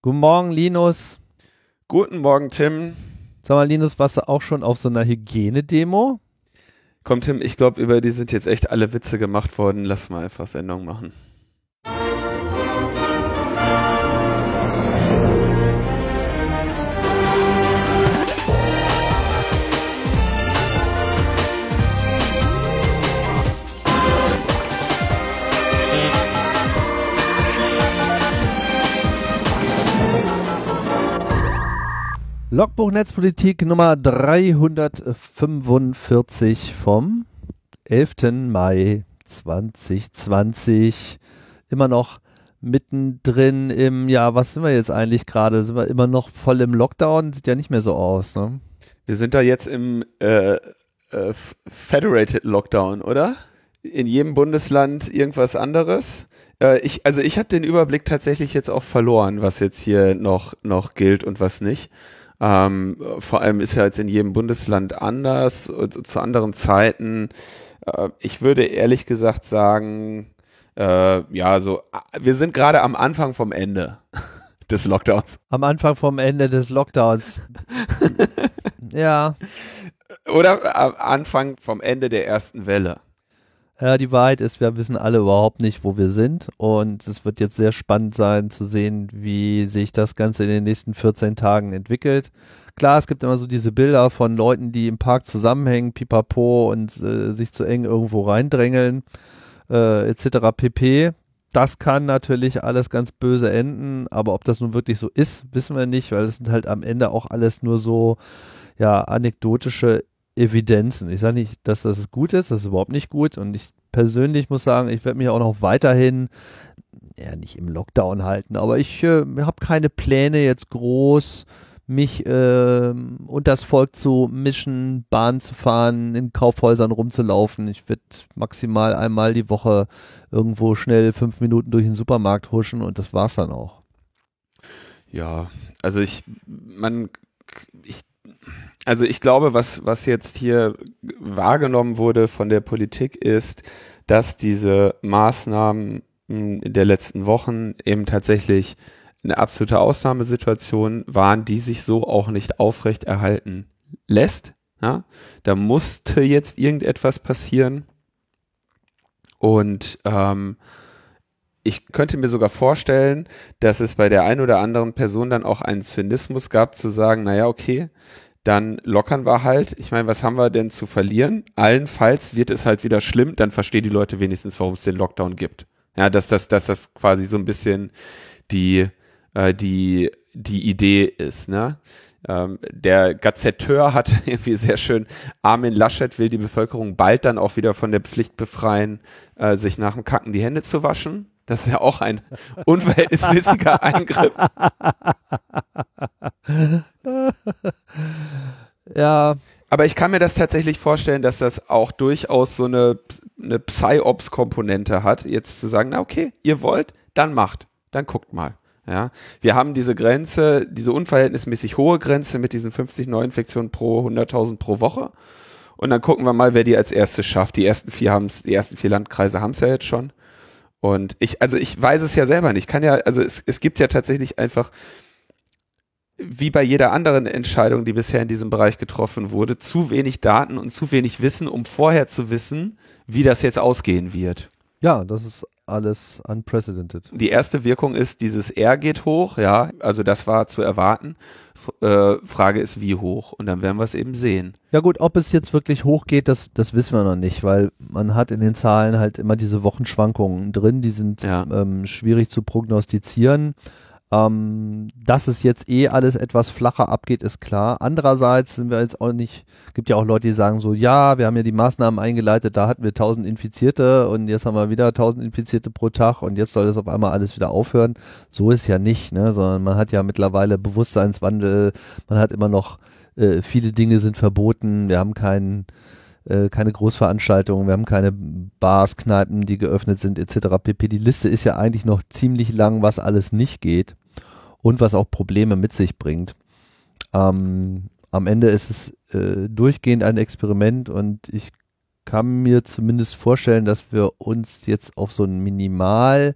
Guten Morgen, Linus. Guten Morgen, Tim. Sag mal, Linus, warst du auch schon auf so einer Hygienedemo? Komm, Tim, ich glaube, über die sind jetzt echt alle Witze gemacht worden. Lass mal einfach Sendung machen. Logbuch Netzpolitik Nummer 345 vom 11. Mai 2020. Immer noch mittendrin im, ja, was sind wir jetzt eigentlich gerade? Sind wir immer noch voll im Lockdown? Sieht ja nicht mehr so aus, ne? Wir sind da jetzt im äh, äh, Federated Lockdown, oder? In jedem Bundesland irgendwas anderes. Äh, ich, also ich habe den Überblick tatsächlich jetzt auch verloren, was jetzt hier noch, noch gilt und was nicht. Ähm, vor allem ist ja jetzt in jedem Bundesland anders, äh, zu anderen Zeiten. Äh, ich würde ehrlich gesagt sagen, äh, ja, so, äh, wir sind gerade am Anfang vom Ende des Lockdowns. Am Anfang vom Ende des Lockdowns. ja. Oder am Anfang vom Ende der ersten Welle. Ja, die Wahrheit ist, wir wissen alle überhaupt nicht, wo wir sind. Und es wird jetzt sehr spannend sein zu sehen, wie sich das Ganze in den nächsten 14 Tagen entwickelt. Klar, es gibt immer so diese Bilder von Leuten, die im Park zusammenhängen, pipapo und äh, sich zu eng irgendwo reindrängeln, äh, etc. pp. Das kann natürlich alles ganz böse enden, aber ob das nun wirklich so ist, wissen wir nicht, weil es sind halt am Ende auch alles nur so, ja, anekdotische Evidenzen. Ich sage nicht, dass das gut ist, das ist überhaupt nicht gut. Und ich persönlich muss sagen, ich werde mich auch noch weiterhin, ja, nicht im Lockdown halten, aber ich äh, habe keine Pläne jetzt groß mich äh, und das Volk zu mischen, Bahn zu fahren, in Kaufhäusern rumzulaufen. Ich werde maximal einmal die Woche irgendwo schnell fünf Minuten durch den Supermarkt huschen und das war's dann auch. Ja, also ich, man, ich also ich glaube, was, was jetzt hier wahrgenommen wurde von der Politik ist, dass diese Maßnahmen hm, der letzten Wochen eben tatsächlich eine absolute Ausnahmesituation waren, die sich so auch nicht aufrecht erhalten lässt. Ja? Da musste jetzt irgendetwas passieren. Und ähm, ich könnte mir sogar vorstellen, dass es bei der einen oder anderen Person dann auch einen Zynismus gab, zu sagen, naja, okay, dann lockern wir halt. Ich meine, was haben wir denn zu verlieren? Allenfalls wird es halt wieder schlimm, dann verstehen die Leute wenigstens, warum es den Lockdown gibt. Ja, dass das, dass das quasi so ein bisschen die, äh, die, die Idee ist, ne? Ähm, der Gazetteur hat irgendwie sehr schön, Armin Laschet will die Bevölkerung bald dann auch wieder von der Pflicht befreien, äh, sich nach dem Kacken die Hände zu waschen. Das ist ja auch ein unverhältnismäßiger Eingriff. ja. Aber ich kann mir das tatsächlich vorstellen, dass das auch durchaus so eine, eine Psy-Ops-Komponente hat, jetzt zu sagen, na okay, ihr wollt, dann macht, dann guckt mal. Ja, wir haben diese Grenze, diese unverhältnismäßig hohe Grenze mit diesen 50 Neuinfektionen pro 100.000 pro Woche. Und dann gucken wir mal, wer die als erstes schafft. Die ersten vier haben die ersten vier Landkreise haben es ja jetzt schon. Und ich, also ich weiß es ja selber nicht. Kann ja, also es, es gibt ja tatsächlich einfach, wie bei jeder anderen Entscheidung, die bisher in diesem Bereich getroffen wurde, zu wenig Daten und zu wenig Wissen, um vorher zu wissen, wie das jetzt ausgehen wird. Ja, das ist alles unprecedented. Die erste Wirkung ist, dieses R geht hoch, ja, also das war zu erwarten. Äh, Frage ist, wie hoch? Und dann werden wir es eben sehen. Ja gut, ob es jetzt wirklich hochgeht, das, das wissen wir noch nicht, weil man hat in den Zahlen halt immer diese Wochenschwankungen drin, die sind ja. ähm, schwierig zu prognostizieren. Ähm, dass es jetzt eh alles etwas flacher abgeht, ist klar. Andererseits sind wir jetzt auch nicht, gibt ja auch Leute, die sagen so, ja, wir haben ja die Maßnahmen eingeleitet, da hatten wir 1000 Infizierte und jetzt haben wir wieder 1000 Infizierte pro Tag und jetzt soll das auf einmal alles wieder aufhören. So ist ja nicht, ne, sondern man hat ja mittlerweile Bewusstseinswandel, man hat immer noch, äh, viele Dinge sind verboten, wir haben keinen, äh, keine Großveranstaltungen, wir haben keine Bars, Kneipen, die geöffnet sind, etc. pp. Die Liste ist ja eigentlich noch ziemlich lang, was alles nicht geht und was auch Probleme mit sich bringt. Ähm, am Ende ist es äh, durchgehend ein Experiment und ich kann mir zumindest vorstellen, dass wir uns jetzt auf so ein Minimal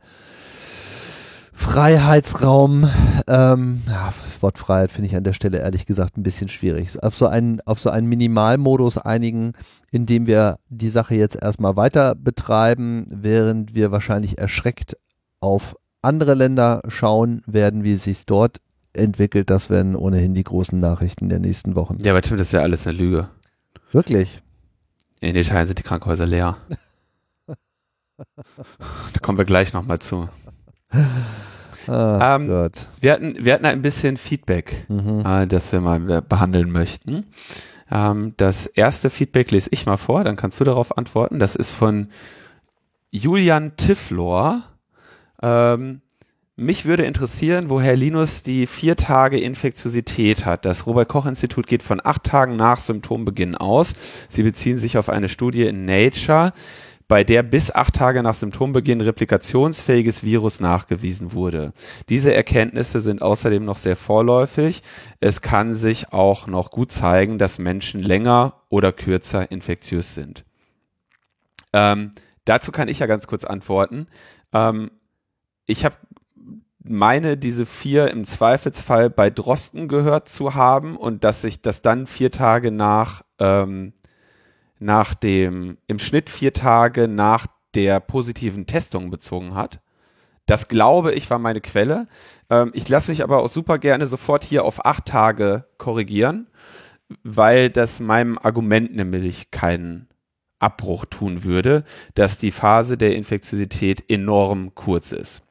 Freiheitsraum, ähm, ja, das Wort Freiheit finde ich an der Stelle ehrlich gesagt ein bisschen schwierig. Auf so einen, auf so einen Minimalmodus einigen, in dem wir die Sache jetzt erstmal weiter betreiben, während wir wahrscheinlich erschreckt auf andere Länder schauen werden, wie es sich dort entwickelt. Das werden ohnehin die großen Nachrichten der nächsten Wochen. Ja, aber Tim, das ist ja alles eine Lüge. Wirklich? In Italien sind die Krankenhäuser leer. da kommen wir gleich nochmal zu. Ah, Ähm, Gott. Wir hatten, wir hatten ein bisschen Feedback, Mhm. äh, das wir mal äh, behandeln möchten. Ähm, das erste Feedback lese ich mal vor, dann kannst du darauf antworten. Das ist von Julian Tifflor. Ähm, mich würde interessieren, woher Linus die vier Tage Infektiosität hat. Das Robert-Koch-Institut geht von acht Tagen nach Symptombeginn aus. Sie beziehen sich auf eine Studie in Nature, bei der bis acht Tage nach Symptombeginn replikationsfähiges Virus nachgewiesen wurde. Diese Erkenntnisse sind außerdem noch sehr vorläufig. Es kann sich auch noch gut zeigen, dass Menschen länger oder kürzer infektiös sind. Ähm, dazu kann ich ja ganz kurz antworten. Ähm, ich habe meine, diese vier im Zweifelsfall bei Drosten gehört zu haben und dass sich das dann vier Tage nach, ähm, nach dem, im Schnitt vier Tage nach der positiven Testung bezogen hat. Das glaube ich war meine Quelle. Ähm, ich lasse mich aber auch super gerne sofort hier auf acht Tage korrigieren, weil das meinem Argument nämlich keinen Abbruch tun würde, dass die Phase der Infektiosität enorm kurz ist.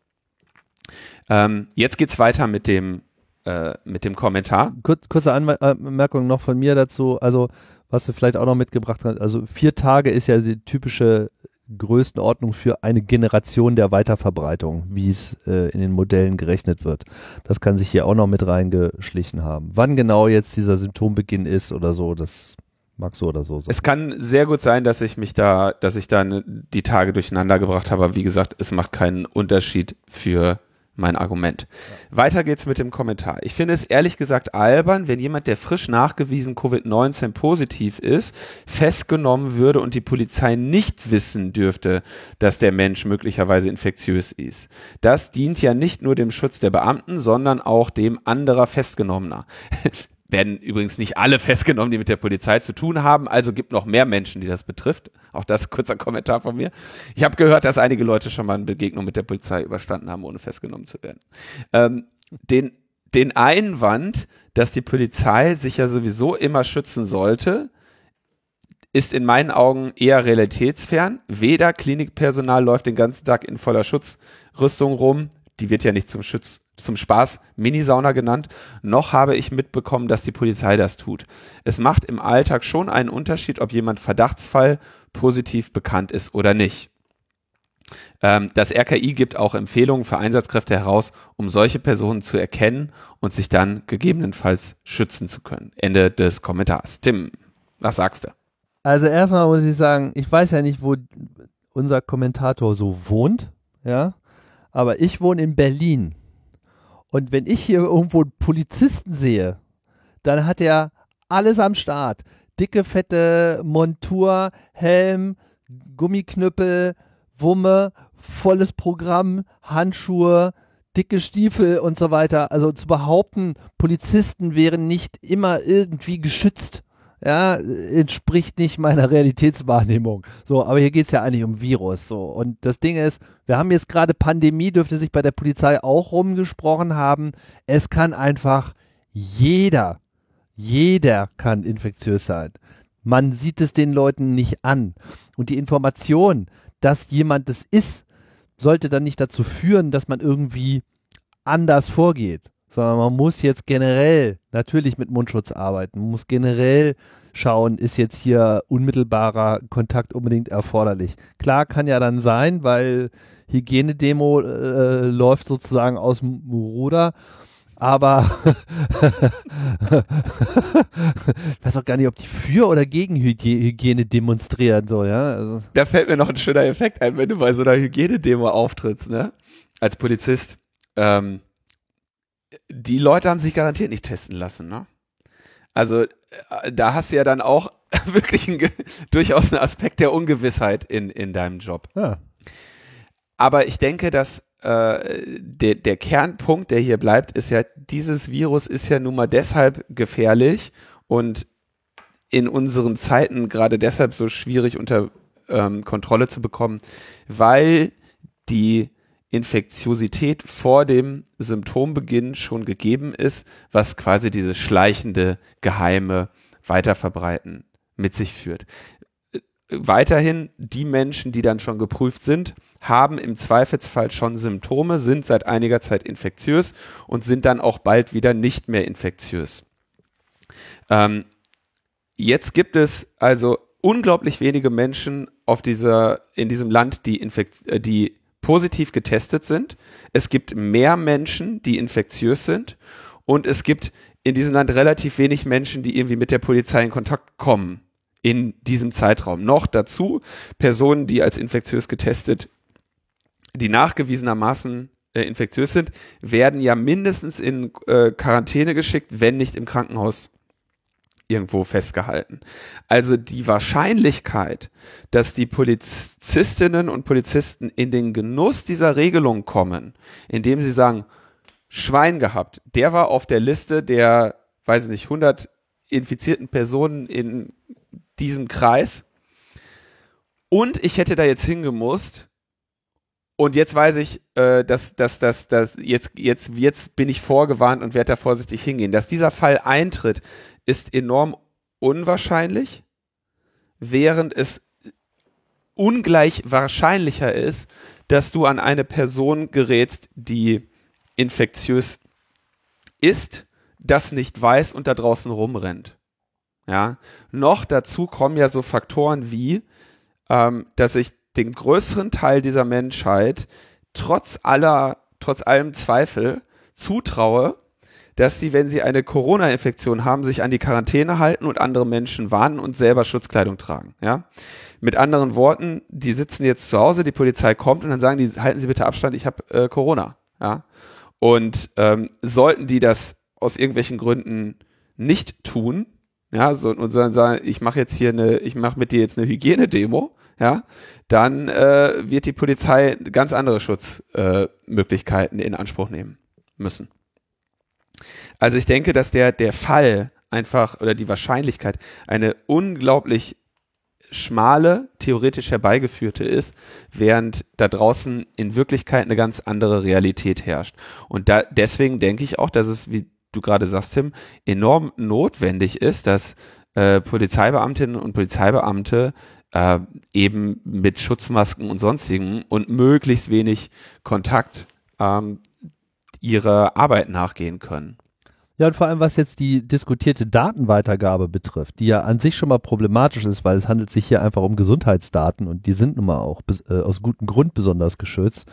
Ähm, jetzt geht's weiter mit dem, äh, mit dem Kommentar. Kurz, kurze Anmer Anmerkung noch von mir dazu. Also, was du vielleicht auch noch mitgebracht hast. Also, vier Tage ist ja die typische Größenordnung für eine Generation der Weiterverbreitung, wie es äh, in den Modellen gerechnet wird. Das kann sich hier auch noch mit reingeschlichen haben. Wann genau jetzt dieser Symptombeginn ist oder so, das mag so oder so sein. Es kann sehr gut sein, dass ich mich da, dass ich da ne, die Tage durcheinander gebracht habe. Wie gesagt, es macht keinen Unterschied für mein Argument. Weiter geht's mit dem Kommentar. Ich finde es ehrlich gesagt albern, wenn jemand, der frisch nachgewiesen Covid-19 positiv ist, festgenommen würde und die Polizei nicht wissen dürfte, dass der Mensch möglicherweise infektiös ist. Das dient ja nicht nur dem Schutz der Beamten, sondern auch dem anderer Festgenommener. Werden übrigens nicht alle festgenommen, die mit der Polizei zu tun haben, also gibt noch mehr Menschen, die das betrifft. Auch das kurzer Kommentar von mir. Ich habe gehört, dass einige Leute schon mal eine Begegnung mit der Polizei überstanden haben, ohne festgenommen zu werden. Ähm, den, den Einwand, dass die Polizei sich ja sowieso immer schützen sollte, ist in meinen Augen eher realitätsfern. Weder Klinikpersonal läuft den ganzen Tag in voller Schutzrüstung rum, die wird ja nicht zum Schutz, zum Spaß Minisauna genannt, noch habe ich mitbekommen, dass die Polizei das tut. Es macht im Alltag schon einen Unterschied, ob jemand Verdachtsfall positiv bekannt ist oder nicht. Ähm, das RKI gibt auch Empfehlungen für Einsatzkräfte heraus, um solche Personen zu erkennen und sich dann gegebenenfalls schützen zu können. Ende des Kommentars. Tim, was sagst du? Also erstmal muss ich sagen, ich weiß ja nicht, wo unser Kommentator so wohnt, ja, aber ich wohne in Berlin. Und wenn ich hier irgendwo einen Polizisten sehe, dann hat er alles am Start. Dicke, fette Montur, Helm, Gummiknüppel, Wumme, volles Programm, Handschuhe, dicke Stiefel und so weiter. Also zu behaupten, Polizisten wären nicht immer irgendwie geschützt, ja, entspricht nicht meiner Realitätswahrnehmung. So, aber hier geht's ja eigentlich um Virus. So. Und das Ding ist, wir haben jetzt gerade Pandemie, dürfte sich bei der Polizei auch rumgesprochen haben. Es kann einfach jeder, jeder kann infektiös sein. Man sieht es den Leuten nicht an. Und die Information, dass jemand es ist, sollte dann nicht dazu führen, dass man irgendwie anders vorgeht sondern man muss jetzt generell natürlich mit Mundschutz arbeiten. Man muss generell schauen, ist jetzt hier unmittelbarer Kontakt unbedingt erforderlich. Klar kann ja dann sein, weil Hygienedemo äh, läuft sozusagen aus dem Ruder. Aber ich weiß auch gar nicht, ob die für oder gegen Hygie Hygiene demonstrieren so, ja. Also Da fällt mir noch ein schöner Effekt ein, wenn du bei so einer Hygienedemo auftrittst, ne? Als Polizist. Ähm, die Leute haben sich garantiert nicht testen lassen, ne? Also äh, da hast du ja dann auch wirklich ein, durchaus einen Aspekt der Ungewissheit in, in deinem Job. ja. Aber ich denke, dass äh, der, der Kernpunkt, der hier bleibt, ist ja, dieses Virus ist ja nun mal deshalb gefährlich und in unseren Zeiten gerade deshalb so schwierig unter ähm, Kontrolle zu bekommen, weil die Infektiosität vor dem Symptombeginn schon gegeben ist, was quasi diese schleichende, geheime Weiterverbreiten mit sich führt. Weiterhin die Menschen, die dann schon geprüft sind, haben im Zweifelsfall schon Symptome, sind seit einiger Zeit infektiös und sind dann auch bald wieder nicht mehr infektiös. Ähm, jetzt gibt es also unglaublich wenige Menschen auf dieser, in diesem Land, die, infekt, äh, die positiv getestet sind. Es gibt mehr Menschen, die infektiös sind. Und es gibt in diesem Land relativ wenig Menschen, die irgendwie mit der Polizei in Kontakt kommen in diesem Zeitraum. Noch dazu Personen, die als infektiös getestet, die nachgewiesenermaßen äh, infektiös sind, werden ja mindestens in äh, Quarantäne geschickt, wenn nicht im Krankenhaus irgendwo festgehalten. Also die Wahrscheinlichkeit, dass die Polizistinnen und Polizisten in den Genuss dieser Regelung kommen, indem sie sagen, Schwein gehabt, der war auf der Liste der, weiß ich nicht, 100 infizierten Personen in diesem Kreis und ich hätte da jetzt hingemusst und jetzt weiß ich, äh, dass, dass, dass, dass jetzt, jetzt, jetzt bin ich vorgewarnt und werde da vorsichtig hingehen. Dass dieser Fall eintritt, ist enorm unwahrscheinlich, während es ungleich wahrscheinlicher ist, dass du an eine Person gerätst, die infektiös ist, das nicht weiß und da draußen rumrennt. Ja, noch dazu kommen ja so Faktoren wie, ähm, dass ich den größeren Teil dieser Menschheit trotz aller, trotz allem Zweifel zutraue, dass sie, wenn sie eine Corona-Infektion haben, sich an die Quarantäne halten und andere Menschen warnen und selber Schutzkleidung tragen. Ja, mit anderen Worten, die sitzen jetzt zu Hause, die Polizei kommt und dann sagen die, halten Sie bitte Abstand, ich habe äh, Corona. Ja, und ähm, sollten die das aus irgendwelchen Gründen nicht tun, ja, so, und sagen, ich mache jetzt hier eine, ich mache mit dir jetzt eine Hygienedemo, ja, dann äh, wird die Polizei ganz andere Schutzmöglichkeiten äh, in Anspruch nehmen müssen. Also ich denke, dass der, der Fall einfach oder die Wahrscheinlichkeit eine unglaublich schmale, theoretisch herbeigeführte ist, während da draußen in Wirklichkeit eine ganz andere Realität herrscht. Und da, deswegen denke ich auch, dass es, wie du gerade sagst, Tim, enorm notwendig ist, dass äh, Polizeibeamtinnen und Polizeibeamte äh, eben mit Schutzmasken und sonstigen und möglichst wenig Kontakt ähm, ihrer Arbeit nachgehen können. Ja, und vor allem, was jetzt die diskutierte Datenweitergabe betrifft, die ja an sich schon mal problematisch ist, weil es handelt sich hier einfach um Gesundheitsdaten und die sind nun mal auch äh, aus gutem Grund besonders geschützt.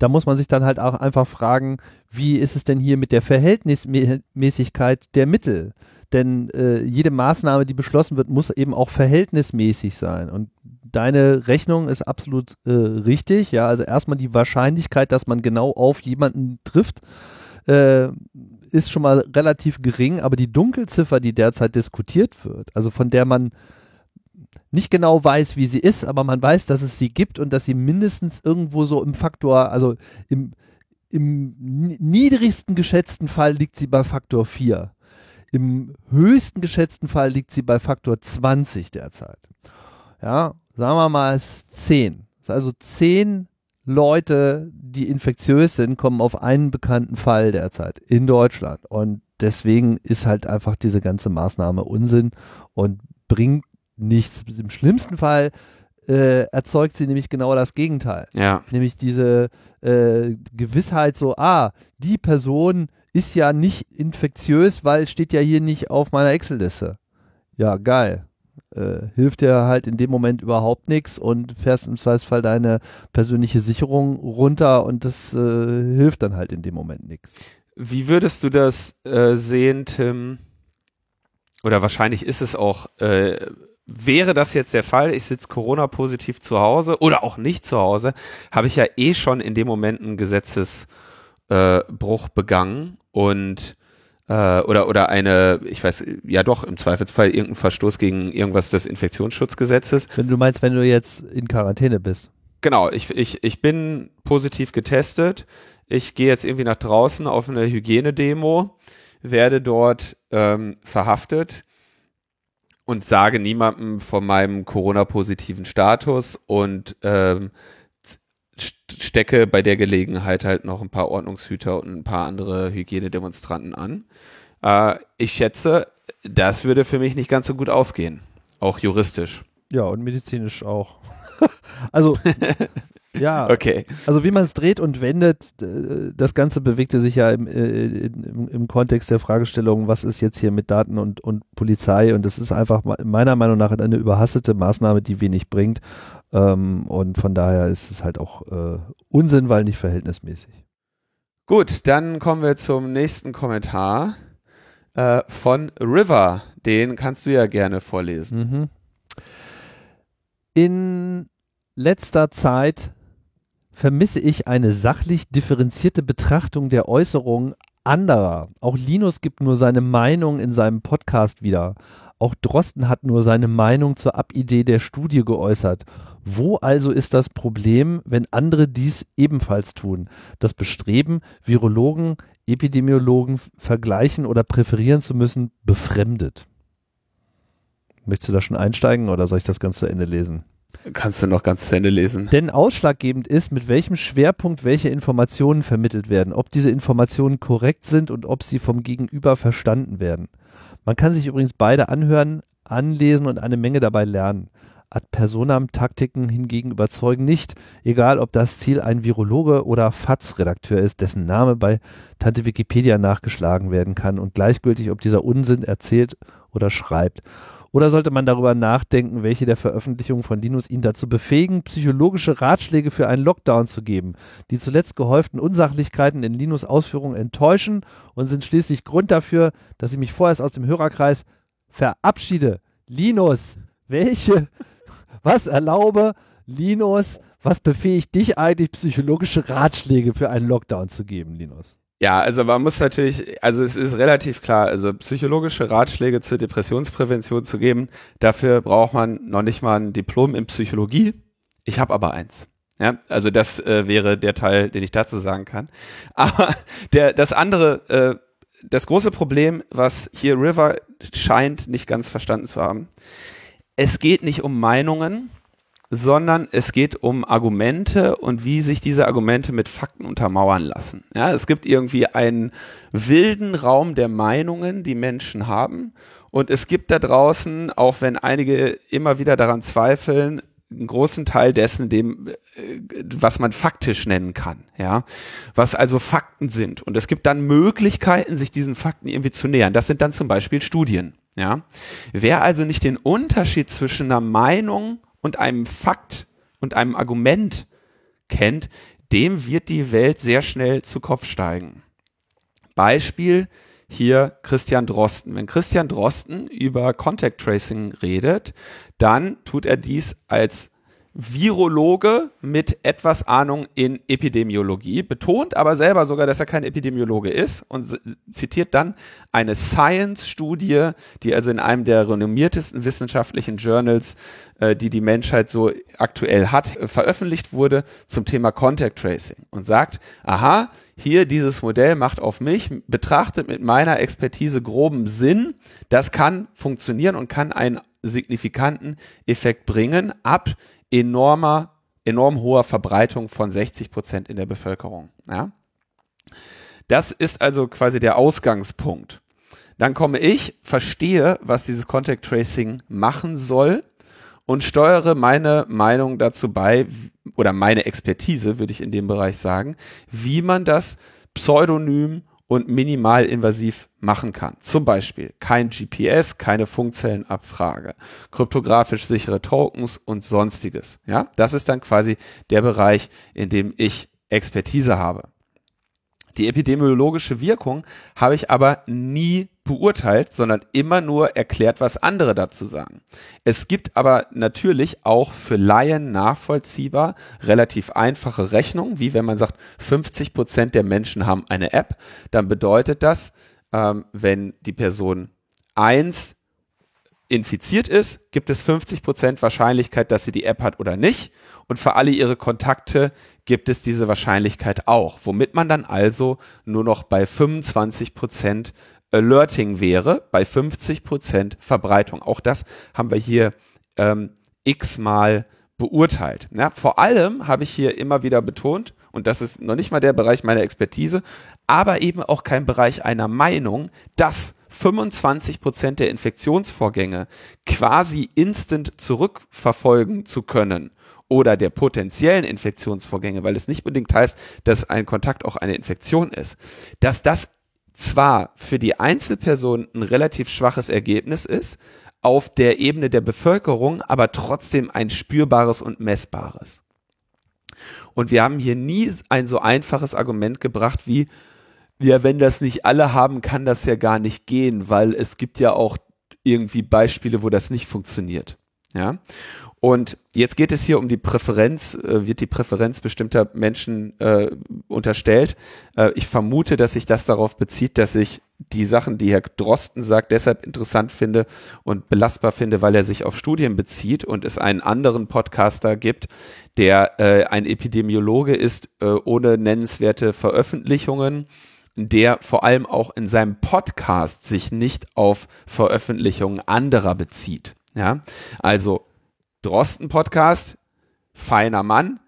Da muss man sich dann halt auch einfach fragen, wie ist es denn hier mit der Verhältnismäßigkeit der Mittel? Denn äh, jede Maßnahme, die beschlossen wird, muss eben auch verhältnismäßig sein. Und deine Rechnung ist absolut äh, richtig. Ja, also erstmal die Wahrscheinlichkeit, dass man genau auf jemanden trifft, äh, ist schon mal relativ gering, aber die Dunkelziffer, die derzeit diskutiert wird, also von der man nicht genau weiß, wie sie ist, aber man weiß, dass es sie gibt und dass sie mindestens irgendwo so im Faktor, also im, im niedrigsten geschätzten Fall liegt sie bei Faktor 4. Im höchsten geschätzten Fall liegt sie bei Faktor 20 derzeit. Ja, sagen wir mal, es ist 10. Das ist also 10 Leute, die infektiös sind, kommen auf einen bekannten Fall derzeit in Deutschland. Und deswegen ist halt einfach diese ganze Maßnahme Unsinn und bringt nichts. Im schlimmsten Fall äh, erzeugt sie nämlich genau das Gegenteil. Ja. Nämlich diese äh, Gewissheit so, ah, die Person ist ja nicht infektiös, weil steht ja hier nicht auf meiner Excel-Liste. Ja, geil äh, hilft dir halt in dem Moment überhaupt nichts und fährst im Zweifelsfall deine persönliche Sicherung runter und das äh, hilft dann halt in dem Moment nichts. Wie würdest du das äh, sehen, Tim? Oder wahrscheinlich ist es auch, äh, wäre das jetzt der Fall, ich sitze Corona-positiv zu Hause oder auch nicht zu Hause, habe ich ja eh schon in dem Moment Gesetzesbruch begangen und äh, oder, oder eine, ich weiß, ja doch, im Zweifelsfall irgendein Verstoß gegen irgendwas des Infektionsschutzgesetzes. Wenn du meinst, wenn du jetzt in Quarantäne bist. genau, ich, ich, ich bin positiv getestet. Ich gehe jetzt irgendwie nach draußen auf eine Hygienedemo, werde dort ähm, verhaftet und sage niemandem von meinem Corona-positiven Status und ähm, stecke bei der Gelegenheit halt noch ein paar Ordnungshüter und ein paar andere Hygienedemonstranten an. Äh, ich schätze, das würde für mich nicht ganz so gut ausgehen, auch juristisch. Ja, und medizinisch auch. also ja, okay. Also wie man es dreht und wendet, das Ganze bewegte sich ja im, äh, im, im, Kontext der Fragestellung, was ist jetzt hier mit Daten und, und Polizei und es ist einfach meiner Meinung nach eine überhastete Maßnahme, die wenig bringt ähm, und von daher ist es halt auch äh, Unsinn, weil nicht verhältnismäßig. Gut, dann kommen wir zum nächsten Kommentar äh, von River. Den kannst du ja gerne vorlesen. Mhm. In letzter Zeit vermisse ich eine sachlich differenzierte Betrachtung der Äußerungen anderer. Auch Linus gibt nur seine Meinung in seinem Podcast wieder. Auch Drosten hat nur seine Meinung zur Abidee der Studie geäußert. Wo also ist das Problem, wenn andere dies ebenfalls tun? Das Bestreben, Virologen, Epidemiologen vergleichen oder präferieren zu müssen, befremdet. Möchtest du da schon einsteigen oder soll ich das ganz zu Ende lesen? Kannst du noch ganz zu Ende lesen. Denn ausschlaggebend ist, mit welchem Schwerpunkt welche Informationen vermittelt werden, ob diese Informationen korrekt sind und ob sie vom Gegenüber verstanden werden. Man kann sich übrigens beide anhören, anlesen und eine Menge dabei lernen. Ad personam Taktiken hingegen überzeugen nicht, egal ob das Ziel ein Virologe oder FATS-Redakteur ist, dessen Name bei Tante Wikipedia nachgeschlagen werden kann und gleichgültig, ob dieser Unsinn erzählt oder schreibt. Oder sollte man darüber nachdenken, welche der Veröffentlichungen von Linus ihn dazu befähigen, psychologische Ratschläge für einen Lockdown zu geben? Die zuletzt gehäuften Unsachlichkeiten in Linus Ausführungen enttäuschen und sind schließlich Grund dafür, dass ich mich vorerst aus dem Hörerkreis verabschiede. Linus, welche, was erlaube Linus, was befähigt dich eigentlich, psychologische Ratschläge für einen Lockdown zu geben, Linus? Ja, also man muss natürlich, also es ist relativ klar, also psychologische Ratschläge zur Depressionsprävention zu geben, dafür braucht man noch nicht mal ein Diplom in Psychologie. Ich habe aber eins. Ja, also das äh, wäre der Teil, den ich dazu sagen kann. Aber der, das andere, äh, das große Problem, was hier River scheint nicht ganz verstanden zu haben, es geht nicht um Meinungen, sondern es geht um Argumente und wie sich diese Argumente mit Fakten untermauern lassen. Ja, es gibt irgendwie einen wilden Raum der Meinungen, die Menschen haben. Und es gibt da draußen, auch wenn einige immer wieder daran zweifeln, einen großen Teil dessen, dem, äh, was man faktisch nennen kann, ja, was also Fakten sind. Und es gibt dann Möglichkeiten, sich diesen Fakten irgendwie zu nähern. Das sind dann zum Beispiel Studien, ja. Wer also nicht den Unterschied zwischen einer Meinung und einem Fakt und einem Argument kennt, dem wird die Welt sehr schnell zu Kopf steigen. Beispiel hier Christian Drosten. Wenn Christian Drosten über Contact Tracing redet, dann tut er dies als Virologe mit etwas Ahnung in Epidemiologie, betont aber selber sogar, dass er kein Epidemiologe ist und zitiert dann eine Science-Studie, die also in einem der renommiertesten wissenschaftlichen Journals, äh, die die Menschheit so aktuell hat, äh, veröffentlicht wurde zum Thema Contact Tracing und sagt, aha, hier dieses Modell macht auf mich, betrachtet mit meiner Expertise groben Sinn, das kann funktionieren und kann einen signifikanten Effekt bringen ab enormer, enorm hoher Verbreitung von 60 Prozent in der Bevölkerung. Ja? Das ist also quasi der Ausgangspunkt. Dann komme ich, verstehe, was dieses Contact Tracing machen soll und steuere meine Meinung dazu bei oder meine Expertise, würde ich in dem Bereich sagen, wie man das pseudonym und minimal machen kann. Zum Beispiel kein GPS, keine Funkzellenabfrage, kryptografisch sichere Tokens und sonstiges. Ja, das ist dann quasi der Bereich, in dem ich Expertise habe. Die epidemiologische Wirkung habe ich aber nie beurteilt, sondern immer nur erklärt, was andere dazu sagen. Es gibt aber natürlich auch für Laien nachvollziehbar relativ einfache Rechnungen, wie wenn man sagt, 50 Prozent der Menschen haben eine App, dann bedeutet das, ähm, wenn die Person eins infiziert ist, gibt es 50% Wahrscheinlichkeit, dass sie die App hat oder nicht. Und für alle ihre Kontakte gibt es diese Wahrscheinlichkeit auch, womit man dann also nur noch bei 25% Alerting wäre, bei 50% Verbreitung. Auch das haben wir hier ähm, x-mal beurteilt. Ja, vor allem habe ich hier immer wieder betont, und das ist noch nicht mal der Bereich meiner Expertise, aber eben auch kein Bereich einer Meinung, dass 25 Prozent der Infektionsvorgänge quasi instant zurückverfolgen zu können oder der potenziellen Infektionsvorgänge, weil es nicht unbedingt heißt, dass ein Kontakt auch eine Infektion ist, dass das zwar für die Einzelperson ein relativ schwaches Ergebnis ist, auf der Ebene der Bevölkerung, aber trotzdem ein spürbares und messbares. Und wir haben hier nie ein so einfaches Argument gebracht wie, ja, wenn das nicht alle haben, kann das ja gar nicht gehen, weil es gibt ja auch irgendwie Beispiele, wo das nicht funktioniert. Ja. Und jetzt geht es hier um die Präferenz, äh, wird die Präferenz bestimmter Menschen äh, unterstellt. Äh, ich vermute, dass sich das darauf bezieht, dass ich die Sachen, die Herr Drosten sagt, deshalb interessant finde und belastbar finde, weil er sich auf Studien bezieht und es einen anderen Podcaster gibt, der äh, ein Epidemiologe ist, äh, ohne nennenswerte Veröffentlichungen der vor allem auch in seinem Podcast sich nicht auf Veröffentlichungen anderer bezieht. Ja, also Drosten Podcast, feiner Mann,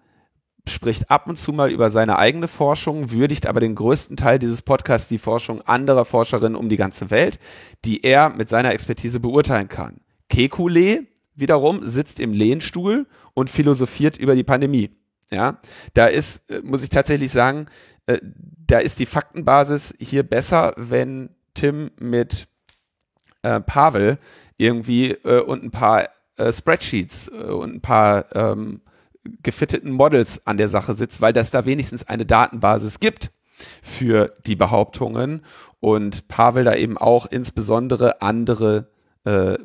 spricht ab und zu mal über seine eigene Forschung, würdigt aber den größten Teil dieses Podcasts die Forschung anderer Forscherinnen um die ganze Welt, die er mit seiner Expertise beurteilen kann. Kekulé wiederum sitzt im Lehnstuhl und philosophiert über die Pandemie. Ja, da ist, äh, muss ich tatsächlich sagen, äh, da ist die Faktenbasis hier besser, wenn Tim mit äh, Pavel irgendwie äh, und ein paar äh, Spreadsheets äh, und ein paar ähm, gefitteten Models an der Sache sitzt, weil das da wenigstens eine Datenbasis gibt für die Behauptungen und Pavel da eben auch insbesondere andere äh,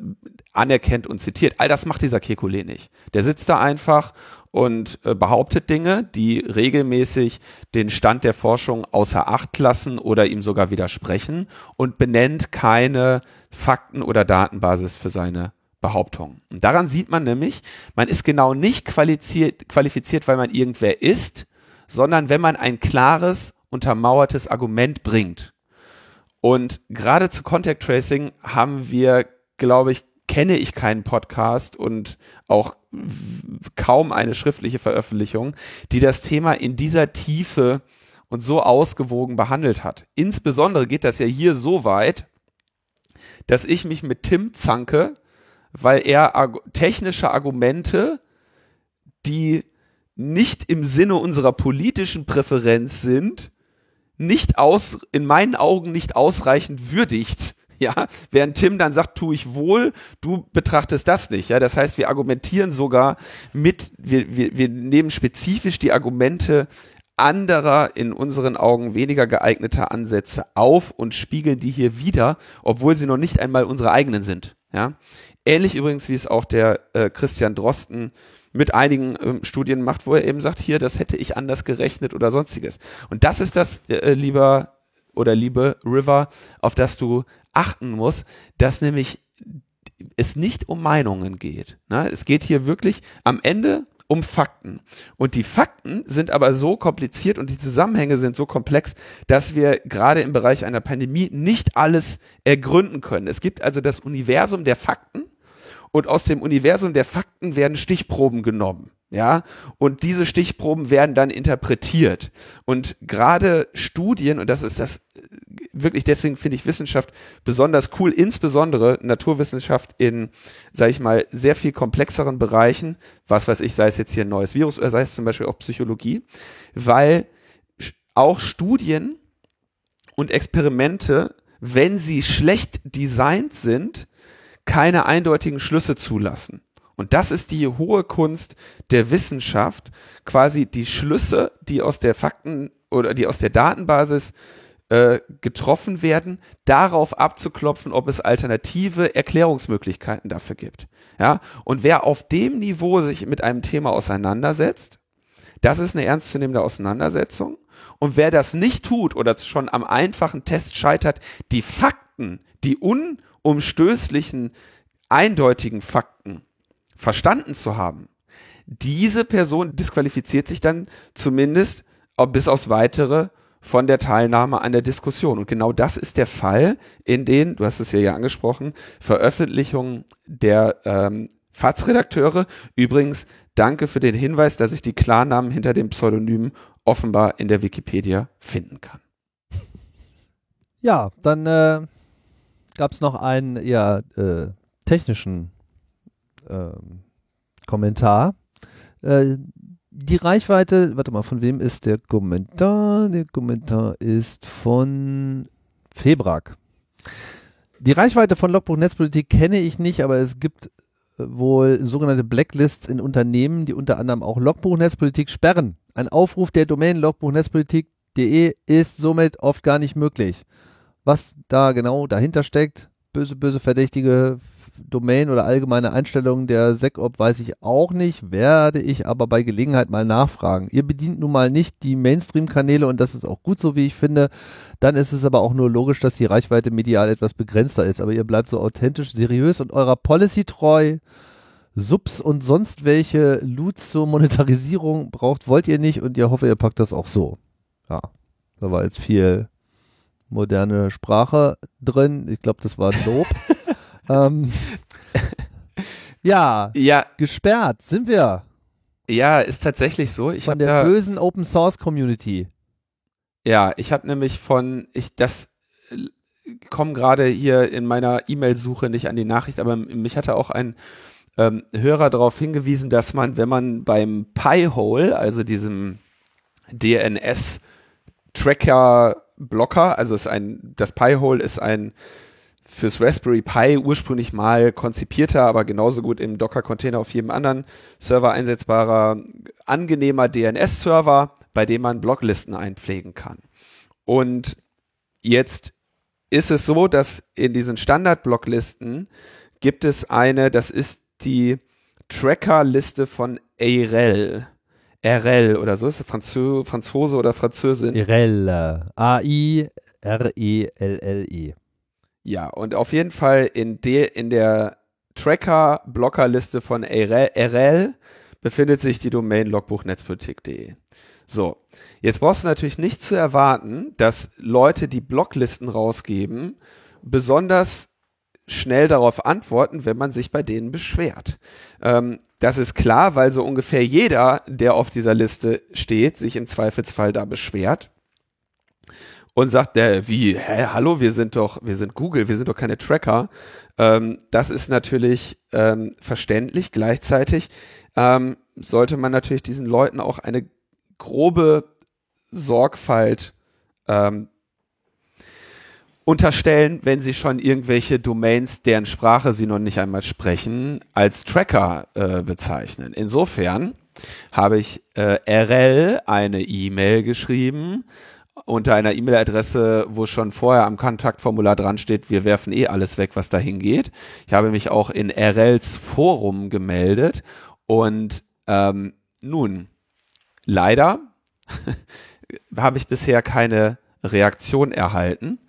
anerkennt und zitiert. All das macht dieser Kekulé nicht. Der sitzt da einfach und äh, behauptet Dinge, die regelmäßig den Stand der Forschung außer Acht lassen oder ihm sogar widersprechen und benennt keine Fakten oder Datenbasis für seine Behauptungen. Und daran sieht man nämlich, man ist genau nicht qualifiziert, qualifiziert, weil man irgendwer ist, sondern wenn man ein klares, untermauertes Argument bringt. Und gerade zu Contact Tracing haben wir, glaube ich, kenne ich keinen Podcast und auch kaum eine schriftliche Veröffentlichung, die das Thema in dieser Tiefe und so ausgewogen behandelt hat. Insbesondere geht das ja hier so weit, dass ich mich mit Tim zanke, weil er arg technische Argumente, die nicht im Sinne unserer politischen Präferenz sind, nicht aus, in meinen Augen nicht ausreichend würdigt. Ja, während Tim dann sagt, tu ich wohl, du betrachtest das nicht. Ja, das heißt, wir argumentieren sogar mit, wir, wir, wir nehmen spezifisch die Argumente anderer, in unseren Augen weniger geeigneter Ansätze auf und spiegeln die hier wieder, obwohl sie noch nicht einmal unsere eigenen sind. Ja, Ähnlich übrigens, wie es auch der äh, Christian Drosten mit einigen ähm, Studien macht, wo er eben sagt, hier, das hätte ich anders gerechnet oder sonstiges. Und das ist das, äh, lieber oder liebe River, auf das du achten musst, dass nämlich es nicht um Meinungen geht. Ne? Es geht hier wirklich am Ende um Fakten. Und die Fakten sind aber so kompliziert und die Zusammenhänge sind so komplex, dass wir gerade im Bereich einer Pandemie nicht alles ergründen können. Es gibt also das Universum der Fakten und aus dem Universum der Fakten werden Stichproben genommen. Ja, und diese Stichproben werden dann interpretiert. Und gerade Studien, und das ist das wirklich, deswegen finde ich Wissenschaft besonders cool, insbesondere Naturwissenschaft in, sage ich mal, sehr viel komplexeren Bereichen, was weiß ich, sei es jetzt hier ein neues Virus oder sei es zum Beispiel auch Psychologie, weil auch Studien und Experimente, wenn sie schlecht designt sind, keine eindeutigen Schlüsse zulassen. Und das ist die hohe Kunst der Wissenschaft, quasi die Schlüsse, die aus der Fakten oder die aus der Datenbasis äh, getroffen werden, darauf abzuklopfen, ob es alternative Erklärungsmöglichkeiten dafür gibt. Ja, und wer auf dem Niveau sich mit einem Thema auseinandersetzt, das ist eine ernstzunehmende Auseinandersetzung. Und wer das nicht tut oder schon am einfachen Test scheitert, die Fakten, die un umstößlichen eindeutigen Fakten verstanden zu haben, diese Person disqualifiziert sich dann zumindest bis aufs Weitere von der Teilnahme an der Diskussion. Und genau das ist der Fall in den, du hast es ja, ja angesprochen, Veröffentlichungen der ähm, FATS-Redakteure. Übrigens, danke für den Hinweis, dass ich die Klarnamen hinter dem Pseudonym offenbar in der Wikipedia finden kann. Ja, dann äh, gab es noch einen ja, äh, technischen äh, Kommentar. Äh, die Reichweite, warte mal, von wem ist der Kommentar? Der Kommentar ist von Febrak. Die Reichweite von Logbuch Netzpolitik kenne ich nicht, aber es gibt äh, wohl sogenannte Blacklists in Unternehmen, die unter anderem auch Logbuch Netzpolitik sperren. Ein Aufruf der Domain logbuchnetzpolitik.de ist somit oft gar nicht möglich. Was da genau dahinter steckt, böse, böse verdächtige Domain oder allgemeine Einstellungen der SecOp weiß ich auch nicht, werde ich aber bei Gelegenheit mal nachfragen. Ihr bedient nun mal nicht die Mainstream-Kanäle und das ist auch gut so, wie ich finde. Dann ist es aber auch nur logisch, dass die Reichweite medial etwas begrenzter ist. Aber ihr bleibt so authentisch, seriös und eurer Policy treu. Subs und sonst welche Loots zur Monetarisierung braucht, wollt ihr nicht und ihr hoffe, ihr packt das auch so. Ja, da war jetzt viel moderne Sprache drin. Ich glaube, das war ein Lob. ähm, ja, Ja, gesperrt sind wir ja, ist tatsächlich so. Ich von der ja, bösen Open Source Community. ja, ich habe nämlich von, ich das komme gerade hier in meiner E-Mail-Suche nicht an die Nachricht, aber mich hatte auch ein ähm, Hörer darauf hingewiesen, dass man, wenn man beim Pi-Hole, also diesem DNS-Tracker-Blocker, also ist ein, das Pi-Hole ist ein fürs Raspberry Pi ursprünglich mal konzipierter, aber genauso gut im Docker-Container auf jedem anderen Server einsetzbarer, angenehmer DNS-Server, bei dem man Blocklisten einpflegen kann. Und jetzt ist es so, dass in diesen Standard-Blocklisten gibt es eine, das ist die Tracker-Liste von AREL. RL oder so, ist es Franzö Franzose oder Französin? E A-I-R-E-L-L-E. Ja, und auf jeden Fall in, der in der Tracker-Blocker-Liste von RL, RL befindet sich die Domain logbuchnetzpolitik.de. So, jetzt brauchst du natürlich nicht zu erwarten, dass Leute, die Blocklisten rausgeben, besonders schnell darauf antworten, wenn man sich bei denen beschwert. Ähm, das ist klar, weil so ungefähr jeder, der auf dieser Liste steht, sich im Zweifelsfall da beschwert und sagt der, wie, hä, hallo, wir sind doch, wir sind Google, wir sind doch keine Tracker. Ähm, das ist natürlich ähm, verständlich. Gleichzeitig ähm, sollte man natürlich diesen Leuten auch eine grobe Sorgfalt ähm, unterstellen, wenn sie schon irgendwelche Domains, deren Sprache sie noch nicht einmal sprechen, als Tracker äh, bezeichnen. Insofern habe ich äh, RL eine E-Mail geschrieben unter einer E-Mail-Adresse, wo schon vorher am Kontaktformular dran steht, wir werfen eh alles weg, was dahin geht. Ich habe mich auch in RLs Forum gemeldet und ähm, nun, leider habe ich bisher keine Reaktion erhalten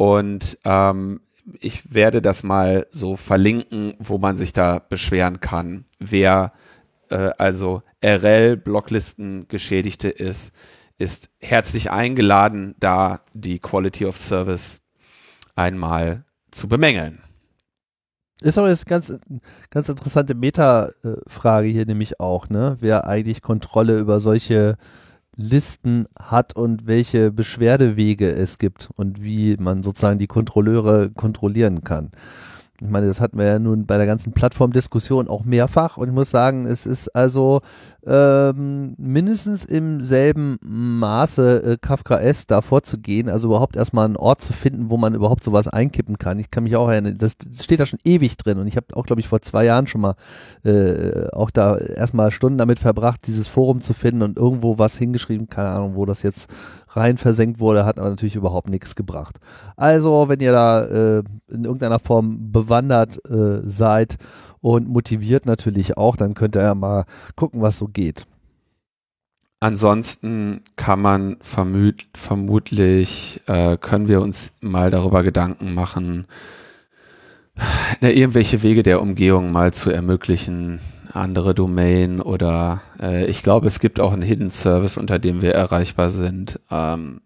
und ähm, ich werde das mal so verlinken, wo man sich da beschweren kann, wer äh, also RL-Blocklisten Geschädigte ist ist herzlich eingeladen, da die Quality of Service einmal zu bemängeln. Ist aber jetzt ganz, ganz interessante Meta-Frage hier nämlich auch, ne? Wer eigentlich Kontrolle über solche Listen hat und welche Beschwerdewege es gibt und wie man sozusagen die Kontrolleure kontrollieren kann. Ich meine, das hatten wir ja nun bei der ganzen Plattformdiskussion auch mehrfach und ich muss sagen, es ist also ähm, mindestens im selben Maße äh, Kafkaes da vorzugehen, also überhaupt erstmal einen Ort zu finden, wo man überhaupt sowas einkippen kann. Ich kann mich auch erinnern, das, das steht da schon ewig drin und ich habe auch, glaube ich, vor zwei Jahren schon mal äh, auch da erstmal Stunden damit verbracht, dieses Forum zu finden und irgendwo was hingeschrieben, keine Ahnung, wo das jetzt rein versenkt wurde, hat aber natürlich überhaupt nichts gebracht. Also, wenn ihr da äh, in irgendeiner Form bewandert äh, seid und motiviert natürlich auch, dann könnt ihr ja mal gucken, was so geht. Ansonsten kann man vermut, vermutlich, äh, können wir uns mal darüber Gedanken machen, Na, irgendwelche Wege der Umgehung mal zu ermöglichen, andere Domain oder äh, ich glaube, es gibt auch einen Hidden Service, unter dem wir erreichbar sind. Ähm,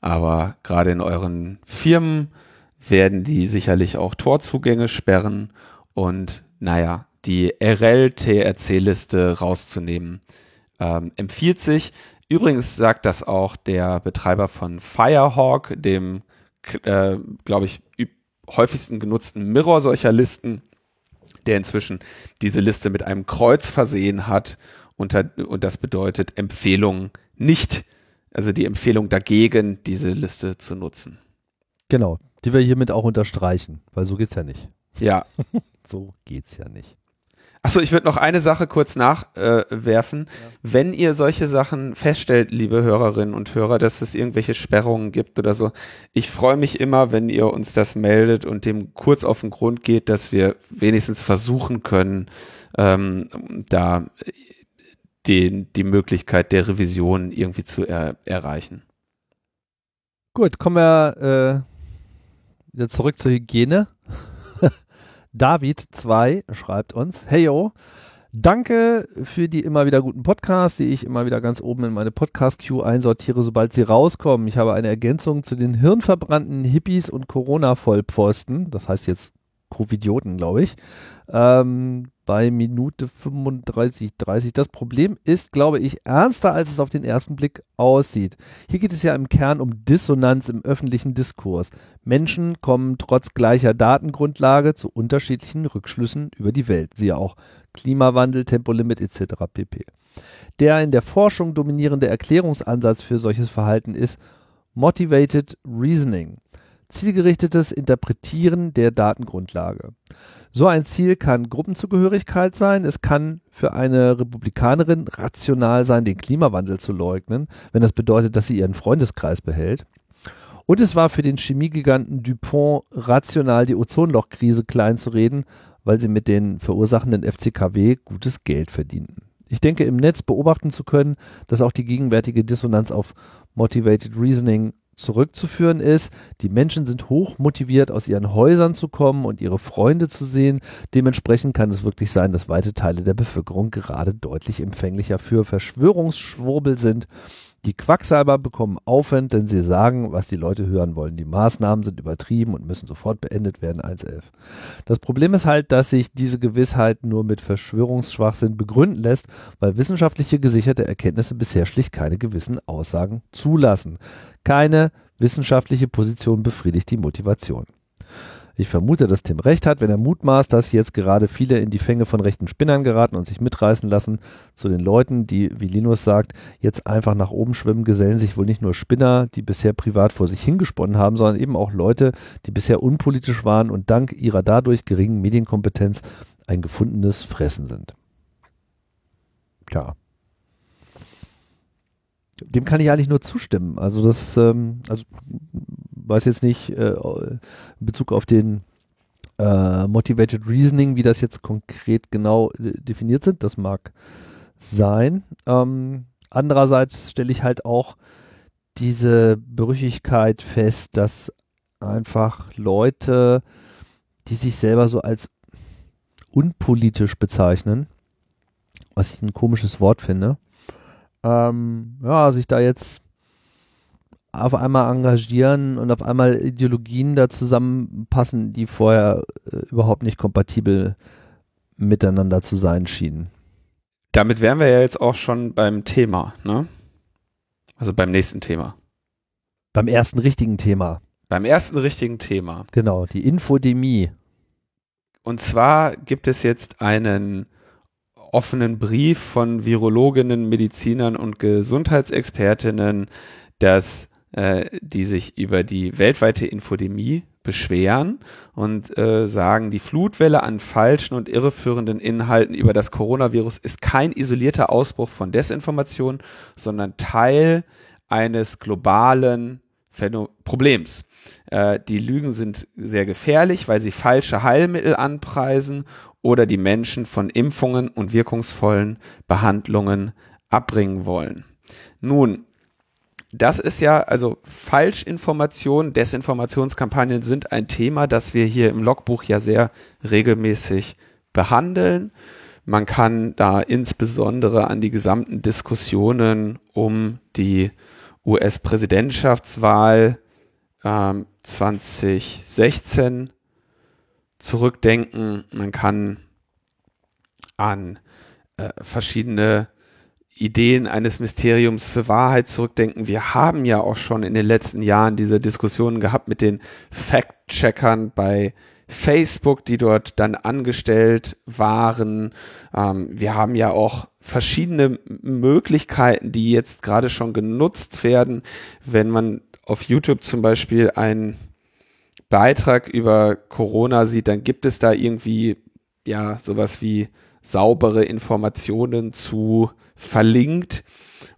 aber gerade in euren Firmen werden die sicherlich auch Torzugänge sperren und naja, die RL-TRC-Liste rauszunehmen, ähm, empfiehlt sich. Übrigens sagt das auch der Betreiber von Firehawk, dem, äh, glaube ich, häufigsten genutzten Mirror solcher Listen, der inzwischen diese Liste mit einem Kreuz versehen hat. Unter, und das bedeutet Empfehlung nicht, also die Empfehlung dagegen, diese Liste zu nutzen. Genau, die wir hiermit auch unterstreichen, weil so geht's ja nicht. Ja. so geht's ja nicht. Achso, ich würde noch eine Sache kurz nachwerfen. Äh, ja. Wenn ihr solche Sachen feststellt, liebe Hörerinnen und Hörer, dass es irgendwelche Sperrungen gibt oder so, ich freue mich immer, wenn ihr uns das meldet und dem kurz auf den Grund geht, dass wir wenigstens versuchen können, ähm, da den, die Möglichkeit der Revision irgendwie zu er, erreichen. Gut, kommen wir äh, wieder zurück zur Hygiene. David2 schreibt uns, hey yo, danke für die immer wieder guten Podcasts, die ich immer wieder ganz oben in meine Podcast-Queue einsortiere, sobald sie rauskommen. Ich habe eine Ergänzung zu den hirnverbrannten Hippies und Corona-Vollpfosten, das heißt jetzt Covidioten, glaube ich, ähm, bei Minute 35, 30. Das Problem ist, glaube ich, ernster, als es auf den ersten Blick aussieht. Hier geht es ja im Kern um Dissonanz im öffentlichen Diskurs. Menschen kommen trotz gleicher Datengrundlage zu unterschiedlichen Rückschlüssen über die Welt. Siehe auch Klimawandel, Tempolimit etc. pp. Der in der Forschung dominierende Erklärungsansatz für solches Verhalten ist Motivated Reasoning zielgerichtetes Interpretieren der Datengrundlage. So ein Ziel kann Gruppenzugehörigkeit sein. Es kann für eine Republikanerin rational sein, den Klimawandel zu leugnen, wenn das bedeutet, dass sie ihren Freundeskreis behält. Und es war für den Chemiegiganten Dupont rational, die Ozonlochkrise kleinzureden, weil sie mit den verursachenden FCKW gutes Geld verdienten. Ich denke, im Netz beobachten zu können, dass auch die gegenwärtige Dissonanz auf Motivated Reasoning zurückzuführen ist. Die Menschen sind hoch motiviert, aus ihren Häusern zu kommen und ihre Freunde zu sehen. Dementsprechend kann es wirklich sein, dass weite Teile der Bevölkerung gerade deutlich empfänglicher für Verschwörungsschwurbel sind die Quacksalber bekommen Aufwand, denn sie sagen, was die Leute hören wollen. Die Maßnahmen sind übertrieben und müssen sofort beendet werden, 1.11. Das Problem ist halt, dass sich diese Gewissheit nur mit Verschwörungsschwachsinn begründen lässt, weil wissenschaftliche gesicherte Erkenntnisse bisher schlicht keine gewissen Aussagen zulassen. Keine wissenschaftliche Position befriedigt die Motivation. Ich vermute, dass Tim recht hat, wenn er mutmaßt, dass jetzt gerade viele in die Fänge von rechten Spinnern geraten und sich mitreißen lassen. Zu den Leuten, die, wie Linus sagt, jetzt einfach nach oben schwimmen, gesellen sich wohl nicht nur Spinner, die bisher privat vor sich hingesponnen haben, sondern eben auch Leute, die bisher unpolitisch waren und dank ihrer dadurch geringen Medienkompetenz ein gefundenes Fressen sind. Tja, dem kann ich eigentlich nur zustimmen. Also das, ähm, also weiß jetzt nicht äh, in Bezug auf den äh, Motivated Reasoning, wie das jetzt konkret genau äh, definiert sind. Das mag sein. Ähm, andererseits stelle ich halt auch diese Brüchigkeit fest, dass einfach Leute, die sich selber so als unpolitisch bezeichnen, was ich ein komisches Wort finde, ähm, ja, sich da jetzt auf einmal engagieren und auf einmal Ideologien da zusammenpassen, die vorher äh, überhaupt nicht kompatibel miteinander zu sein schienen. Damit wären wir ja jetzt auch schon beim Thema, ne? Also beim nächsten Thema. Beim ersten richtigen Thema. Beim ersten richtigen Thema. Genau, die Infodemie. Und zwar gibt es jetzt einen offenen Brief von Virologinnen, Medizinern und Gesundheitsexpertinnen, dass äh, die sich über die weltweite Infodemie beschweren und äh, sagen, die Flutwelle an falschen und irreführenden Inhalten über das Coronavirus ist kein isolierter Ausbruch von Desinformation, sondern Teil eines globalen Phäno Problems. Äh, die Lügen sind sehr gefährlich, weil sie falsche Heilmittel anpreisen oder die Menschen von Impfungen und wirkungsvollen Behandlungen abbringen wollen. Nun, das ist ja, also Falschinformation, Desinformationskampagnen sind ein Thema, das wir hier im Logbuch ja sehr regelmäßig behandeln. Man kann da insbesondere an die gesamten Diskussionen um die US-Präsidentschaftswahl ähm, 2016 zurückdenken. Man kann an äh, verschiedene Ideen eines Mysteriums für Wahrheit zurückdenken. Wir haben ja auch schon in den letzten Jahren diese Diskussionen gehabt mit den Fact-Checkern bei Facebook, die dort dann angestellt waren. Ähm, wir haben ja auch verschiedene Möglichkeiten, die jetzt gerade schon genutzt werden. Wenn man auf YouTube zum Beispiel einen Beitrag über Corona sieht, dann gibt es da irgendwie ja sowas wie saubere Informationen zu verlinkt.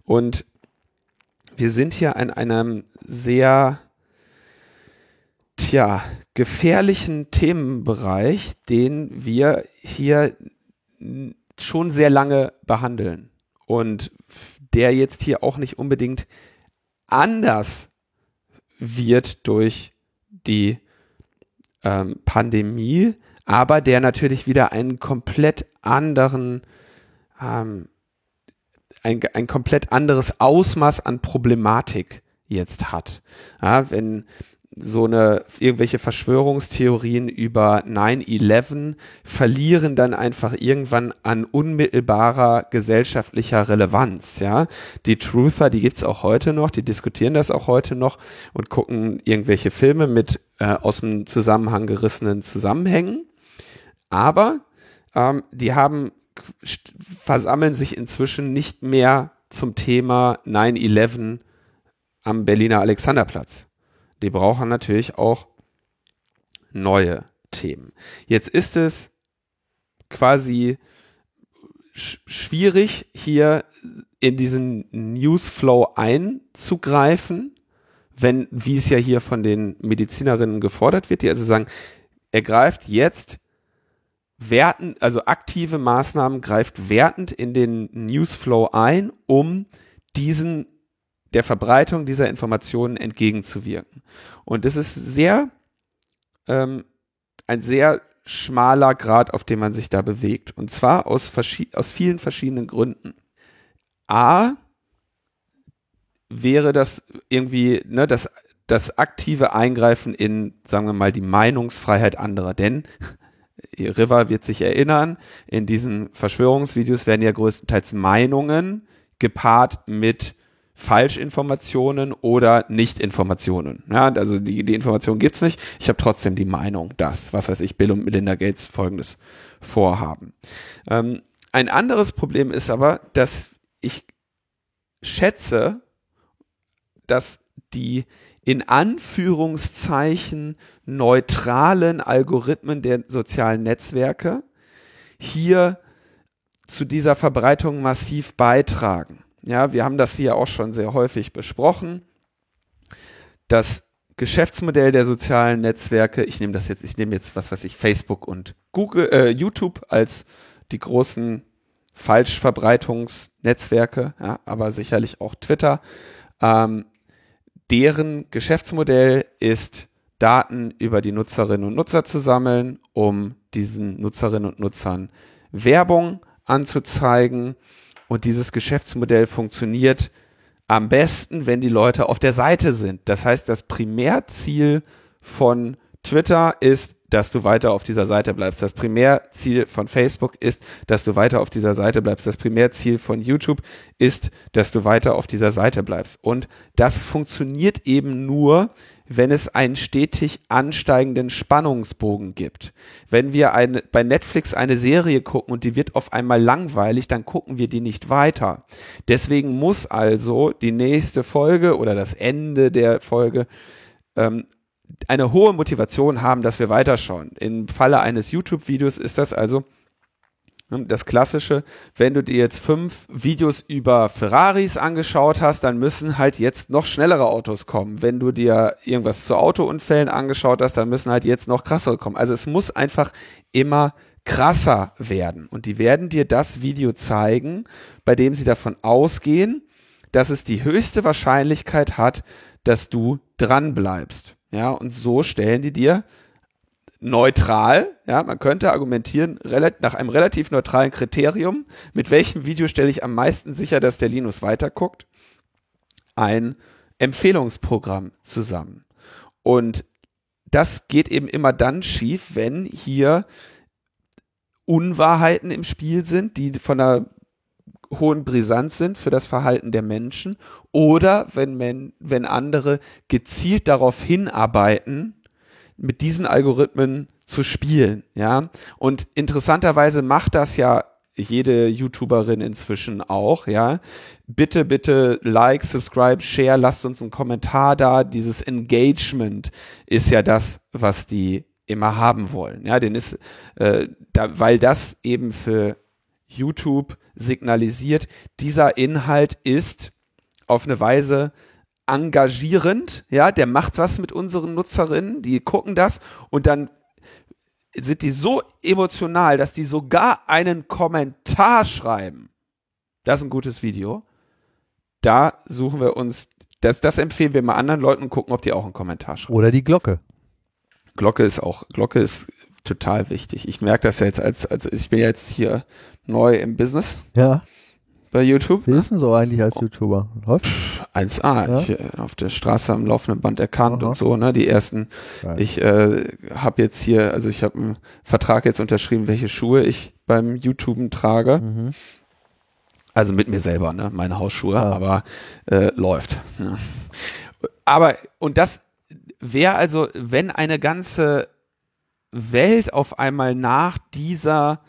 Und wir sind hier an einem sehr, tja, gefährlichen Themenbereich, den wir hier schon sehr lange behandeln. Und der jetzt hier auch nicht unbedingt anders wird durch die ähm, Pandemie, aber der natürlich wieder einen komplett anderen, ähm, ein, ein komplett anderes Ausmaß an Problematik jetzt hat. Ja, wenn so eine irgendwelche Verschwörungstheorien über 9/11 verlieren dann einfach irgendwann an unmittelbarer gesellschaftlicher Relevanz, ja? Die Truther, die gibt's auch heute noch, die diskutieren das auch heute noch und gucken irgendwelche Filme mit äh, aus dem Zusammenhang gerissenen Zusammenhängen, aber ähm, die haben versammeln sich inzwischen nicht mehr zum Thema 9/11 am Berliner Alexanderplatz die brauchen natürlich auch neue Themen. Jetzt ist es quasi sch schwierig, hier in diesen Newsflow einzugreifen, wenn, wie es ja hier von den Medizinerinnen gefordert wird, die also sagen, er greift jetzt werten, also aktive Maßnahmen greift wertend in den Newsflow ein, um diesen der Verbreitung dieser Informationen entgegenzuwirken. Und das ist sehr, ähm, ein sehr schmaler Grad, auf dem man sich da bewegt. Und zwar aus, aus vielen verschiedenen Gründen. A, wäre das irgendwie, ne, das, das aktive Eingreifen in, sagen wir mal, die Meinungsfreiheit anderer. Denn River wird sich erinnern, in diesen Verschwörungsvideos werden ja größtenteils Meinungen gepaart mit Falschinformationen oder Nichtinformationen. Ja, also die, die Information gibt's nicht. Ich habe trotzdem die Meinung, dass, was weiß ich, Bill und Melinda Gates folgendes vorhaben. Ähm, ein anderes Problem ist aber, dass ich schätze, dass die in Anführungszeichen neutralen Algorithmen der sozialen Netzwerke hier zu dieser Verbreitung massiv beitragen. Ja, wir haben das hier auch schon sehr häufig besprochen. Das Geschäftsmodell der sozialen Netzwerke, ich nehme das jetzt, ich nehme jetzt, was weiß ich, Facebook und Google, äh, YouTube als die großen Falschverbreitungsnetzwerke, ja, aber sicherlich auch Twitter. Ähm, deren Geschäftsmodell ist, Daten über die Nutzerinnen und Nutzer zu sammeln, um diesen Nutzerinnen und Nutzern Werbung anzuzeigen und dieses Geschäftsmodell funktioniert am besten, wenn die Leute auf der Seite sind. Das heißt, das Primärziel von Twitter ist, dass du weiter auf dieser Seite bleibst. Das Primärziel von Facebook ist, dass du weiter auf dieser Seite bleibst. Das Primärziel von YouTube ist, dass du weiter auf dieser Seite bleibst. Und das funktioniert eben nur, wenn es einen stetig ansteigenden Spannungsbogen gibt. Wenn wir eine, bei Netflix eine Serie gucken und die wird auf einmal langweilig, dann gucken wir die nicht weiter. Deswegen muss also die nächste Folge oder das Ende der Folge ähm, eine hohe Motivation haben, dass wir weiterschauen. Im Falle eines YouTube-Videos ist das also das Klassische, wenn du dir jetzt fünf Videos über Ferraris angeschaut hast, dann müssen halt jetzt noch schnellere Autos kommen. Wenn du dir irgendwas zu Autounfällen angeschaut hast, dann müssen halt jetzt noch krassere kommen. Also es muss einfach immer krasser werden. Und die werden dir das Video zeigen, bei dem sie davon ausgehen, dass es die höchste Wahrscheinlichkeit hat, dass du dran bleibst. Ja, und so stellen die dir neutral, ja, man könnte argumentieren, nach einem relativ neutralen Kriterium, mit welchem Video stelle ich am meisten sicher, dass der Linus weiterguckt, ein Empfehlungsprogramm zusammen. Und das geht eben immer dann schief, wenn hier Unwahrheiten im Spiel sind, die von einer hohen Brisanz sind für das Verhalten der Menschen oder wenn, men, wenn andere gezielt darauf hinarbeiten, mit diesen Algorithmen zu spielen, ja. Und interessanterweise macht das ja jede YouTuberin inzwischen auch, ja. Bitte, bitte like, subscribe, share, lasst uns einen Kommentar da. Dieses Engagement ist ja das, was die immer haben wollen, ja. Den ist, äh, da, weil das eben für YouTube signalisiert, dieser Inhalt ist auf eine Weise engagierend, ja, der macht was mit unseren Nutzerinnen, die gucken das und dann sind die so emotional, dass die sogar einen Kommentar schreiben. Das ist ein gutes Video. Da suchen wir uns, das, das empfehlen wir mal anderen Leuten und gucken, ob die auch einen Kommentar schreiben. Oder die Glocke. Glocke ist auch, Glocke ist total wichtig. Ich merke das ja jetzt als, als ich bin jetzt hier neu im Business. Ja. Bei YouTube. Wie ist denn so eigentlich als YouTuber? Läuft? 1A. Ja? Ich, äh, auf der Straße am laufenden Band erkannt Aha. und so, ne? Die ersten. Geil. Ich äh, habe jetzt hier, also ich habe einen Vertrag jetzt unterschrieben, welche Schuhe ich beim YouTuben trage. Mhm. Also mit mir selber, ne? Meine Hausschuhe, ja. aber äh, läuft. Ja. Aber, und das wäre also, wenn eine ganze Welt auf einmal nach dieser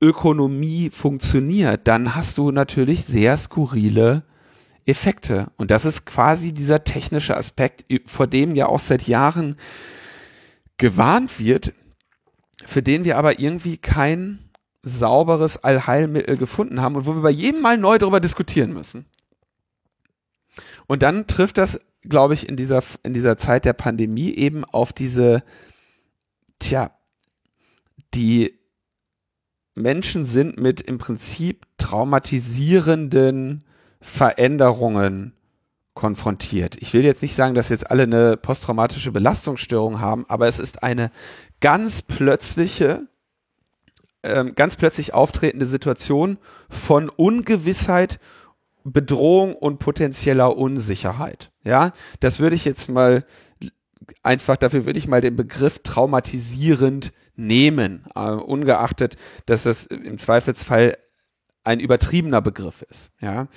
Ökonomie funktioniert, dann hast du natürlich sehr skurrile Effekte. Und das ist quasi dieser technische Aspekt, vor dem ja auch seit Jahren gewarnt wird, für den wir aber irgendwie kein sauberes Allheilmittel gefunden haben und wo wir bei jedem Mal neu darüber diskutieren müssen. Und dann trifft das, glaube ich, in dieser, in dieser Zeit der Pandemie eben auf diese, tja, die Menschen sind mit im Prinzip traumatisierenden Veränderungen konfrontiert. Ich will jetzt nicht sagen, dass jetzt alle eine posttraumatische Belastungsstörung haben, aber es ist eine ganz plötzliche, ähm, ganz plötzlich auftretende Situation von Ungewissheit, Bedrohung und potenzieller Unsicherheit. Ja, das würde ich jetzt mal einfach, dafür würde ich mal den Begriff traumatisierend nehmen, äh, ungeachtet, dass das im Zweifelsfall ein übertriebener Begriff ist. Ja,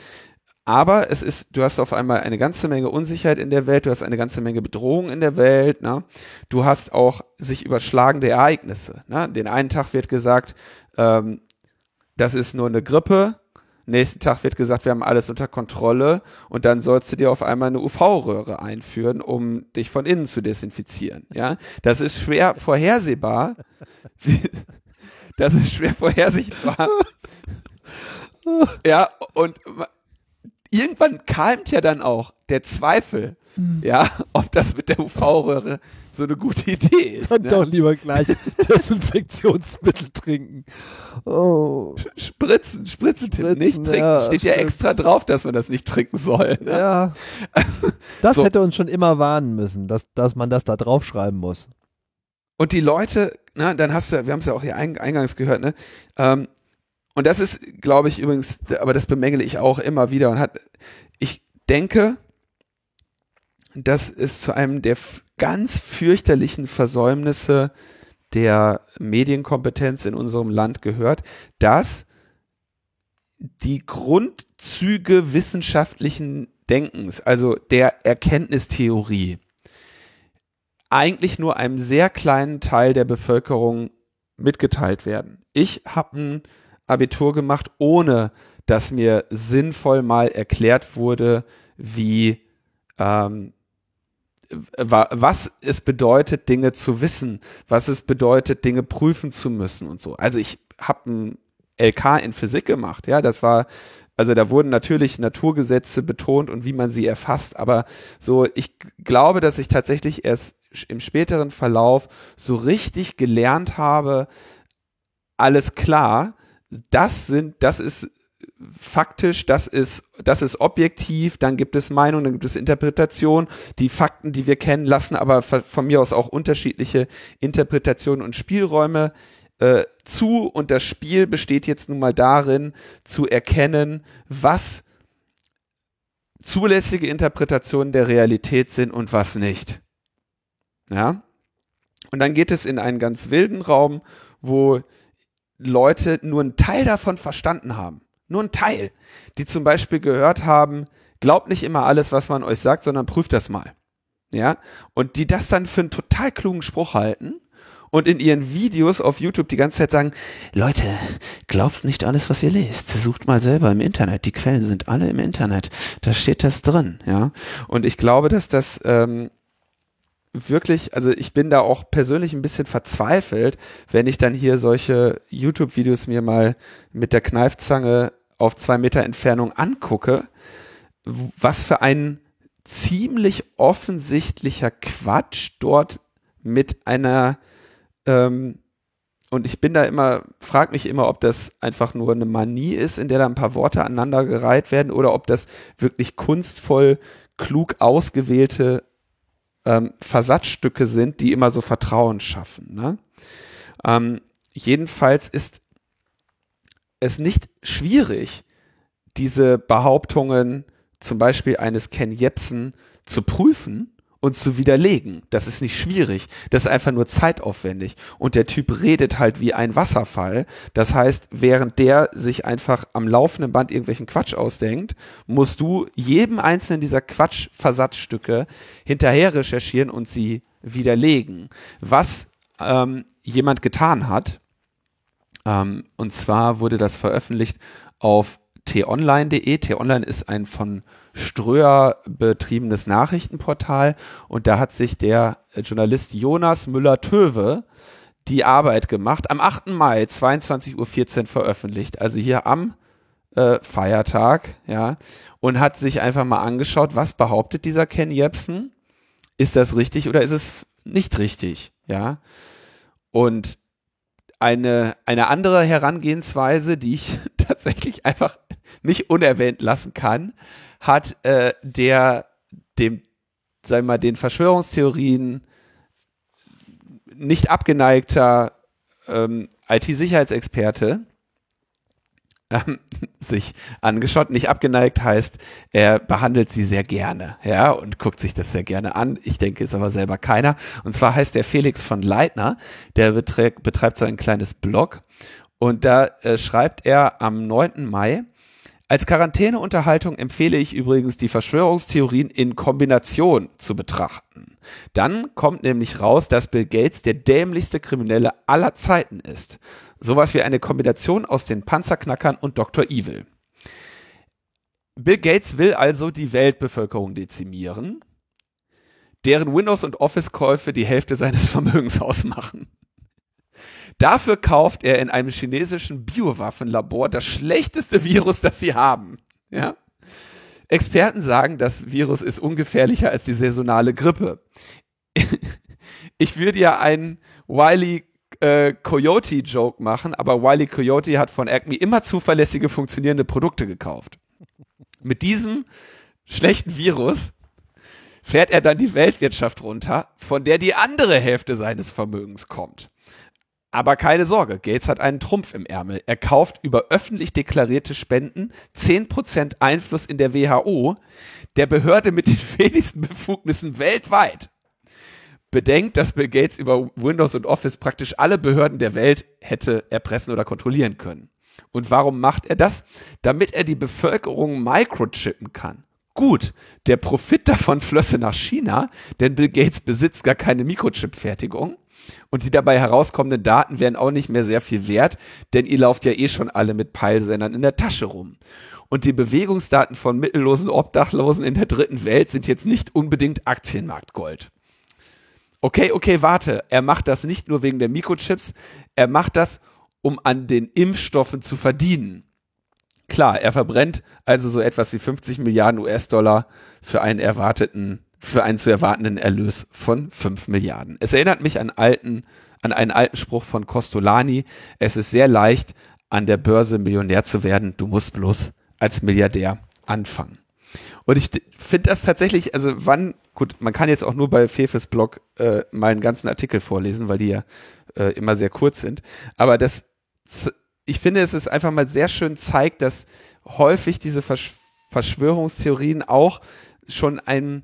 aber es ist, du hast auf einmal eine ganze Menge Unsicherheit in der Welt, du hast eine ganze Menge Bedrohung in der Welt, ne? du hast auch sich überschlagende Ereignisse. Ne? Den einen Tag wird gesagt, ähm, das ist nur eine Grippe, Nächsten Tag wird gesagt, wir haben alles unter Kontrolle und dann sollst du dir auf einmal eine UV-Röhre einführen, um dich von innen zu desinfizieren. Ja, das ist schwer vorhersehbar. Das ist schwer vorhersehbar. Ja, und irgendwann keimt ja dann auch der Zweifel, hm. ja, ob das mit der UV-Röhre so eine gute Idee ist. Dann ne? doch lieber gleich Desinfektionsmittel trinken. Oh. Spritzen, Spritzen, Spritzen nicht trinken. Ja, Steht ja extra drauf, dass man das nicht trinken soll. Ne? Ja. Das so. hätte uns schon immer warnen müssen, dass, dass man das da draufschreiben muss. Und die Leute, na, dann hast du, wir haben es ja auch hier eingangs gehört, ne? Ähm, und das ist, glaube ich, übrigens, aber das bemängele ich auch immer wieder und hat, ich denke, dass es zu einem der ganz fürchterlichen Versäumnisse der Medienkompetenz in unserem Land gehört, dass die Grundzüge wissenschaftlichen Denkens, also der Erkenntnistheorie, eigentlich nur einem sehr kleinen Teil der Bevölkerung mitgeteilt werden. Ich habe ein Abitur gemacht, ohne dass mir sinnvoll mal erklärt wurde, wie ähm, was es bedeutet, Dinge zu wissen, was es bedeutet, Dinge prüfen zu müssen und so. Also ich habe ein LK in Physik gemacht, ja, das war, also da wurden natürlich Naturgesetze betont und wie man sie erfasst, aber so, ich glaube, dass ich tatsächlich erst im späteren Verlauf so richtig gelernt habe, alles klar, das sind, das ist faktisch, das ist, das ist objektiv, dann gibt es Meinung, dann gibt es Interpretation. Die Fakten, die wir kennen, lassen aber von mir aus auch unterschiedliche Interpretationen und Spielräume äh, zu. Und das Spiel besteht jetzt nun mal darin, zu erkennen, was zulässige Interpretationen der Realität sind und was nicht. Ja? Und dann geht es in einen ganz wilden Raum, wo Leute nur einen Teil davon verstanden haben. Nur einen Teil. Die zum Beispiel gehört haben, glaubt nicht immer alles, was man euch sagt, sondern prüft das mal. Ja? Und die das dann für einen total klugen Spruch halten und in ihren Videos auf YouTube die ganze Zeit sagen, Leute, glaubt nicht alles, was ihr lest. Sucht mal selber im Internet. Die Quellen sind alle im Internet. Da steht das drin, ja. Und ich glaube, dass das ähm, wirklich, also ich bin da auch persönlich ein bisschen verzweifelt, wenn ich dann hier solche YouTube-Videos mir mal mit der Kneifzange auf zwei Meter Entfernung angucke, was für ein ziemlich offensichtlicher Quatsch dort mit einer ähm, und ich bin da immer, frag mich immer, ob das einfach nur eine Manie ist, in der da ein paar Worte aneinandergereiht werden oder ob das wirklich kunstvoll, klug ausgewählte ähm, Versatzstücke sind, die immer so Vertrauen schaffen. Ne? Ähm, jedenfalls ist es nicht schwierig, diese Behauptungen zum Beispiel eines Ken Jebsen zu prüfen und zu widerlegen. Das ist nicht schwierig. Das ist einfach nur zeitaufwendig. Und der Typ redet halt wie ein Wasserfall. Das heißt, während der sich einfach am laufenden Band irgendwelchen Quatsch ausdenkt, musst du jedem einzelnen dieser Quatschversatzstücke hinterher recherchieren und sie widerlegen. Was ähm, jemand getan hat, ähm, und zwar wurde das veröffentlicht auf t-online.de. T-online ist ein von Ströer betriebenes Nachrichtenportal und da hat sich der Journalist Jonas Müller-Töwe die Arbeit gemacht, am 8. Mai 22.14 Uhr veröffentlicht, also hier am äh, Feiertag, ja, und hat sich einfach mal angeschaut, was behauptet dieser Ken Jebsen? Ist das richtig oder ist es nicht richtig, ja? Und eine, eine andere Herangehensweise, die ich tatsächlich einfach nicht unerwähnt lassen kann, hat äh, der dem, sagen wir mal, den Verschwörungstheorien nicht abgeneigter ähm, IT-Sicherheitsexperte ähm, sich angeschaut. Nicht abgeneigt heißt, er behandelt sie sehr gerne, ja, und guckt sich das sehr gerne an. Ich denke, ist aber selber keiner. Und zwar heißt der Felix von Leitner, der beträgt, betreibt so ein kleines Blog und da äh, schreibt er am 9. Mai, als Quarantäneunterhaltung empfehle ich übrigens die Verschwörungstheorien in Kombination zu betrachten. Dann kommt nämlich raus, dass Bill Gates der dämlichste Kriminelle aller Zeiten ist. Sowas wie eine Kombination aus den Panzerknackern und Dr. Evil. Bill Gates will also die Weltbevölkerung dezimieren, deren Windows- und Office-Käufe die Hälfte seines Vermögens ausmachen. Dafür kauft er in einem chinesischen Biowaffenlabor das schlechteste Virus, das sie haben. Ja? Experten sagen, das Virus ist ungefährlicher als die saisonale Grippe. ich würde ja einen Wiley äh, Coyote Joke machen, aber Wiley Coyote hat von Acme immer zuverlässige funktionierende Produkte gekauft. Mit diesem schlechten Virus fährt er dann die Weltwirtschaft runter, von der die andere Hälfte seines Vermögens kommt. Aber keine Sorge, Gates hat einen Trumpf im Ärmel. Er kauft über öffentlich deklarierte Spenden 10% Einfluss in der WHO, der Behörde mit den wenigsten Befugnissen weltweit. Bedenkt, dass Bill Gates über Windows und Office praktisch alle Behörden der Welt hätte erpressen oder kontrollieren können. Und warum macht er das? Damit er die Bevölkerung microchippen kann. Gut, der Profit davon flösse nach China, denn Bill Gates besitzt gar keine Mikrochip-Fertigung und die dabei herauskommenden Daten wären auch nicht mehr sehr viel wert, denn ihr lauft ja eh schon alle mit Peilsendern in der Tasche rum. Und die Bewegungsdaten von mittellosen Obdachlosen in der dritten Welt sind jetzt nicht unbedingt Aktienmarktgold. Okay, okay, warte. Er macht das nicht nur wegen der Mikrochips, er macht das, um an den Impfstoffen zu verdienen. Klar, er verbrennt also so etwas wie 50 Milliarden US-Dollar für einen erwarteten für einen zu erwartenden Erlös von 5 Milliarden. Es erinnert mich an alten, an einen alten Spruch von Costolani. Es ist sehr leicht, an der Börse Millionär zu werden. Du musst bloß als Milliardär anfangen. Und ich finde das tatsächlich, also wann, gut, man kann jetzt auch nur bei Fefes Blog äh, mal einen ganzen Artikel vorlesen, weil die ja äh, immer sehr kurz sind. Aber das, ich finde, es ist einfach mal sehr schön zeigt, dass häufig diese Versch Verschwörungstheorien auch schon ein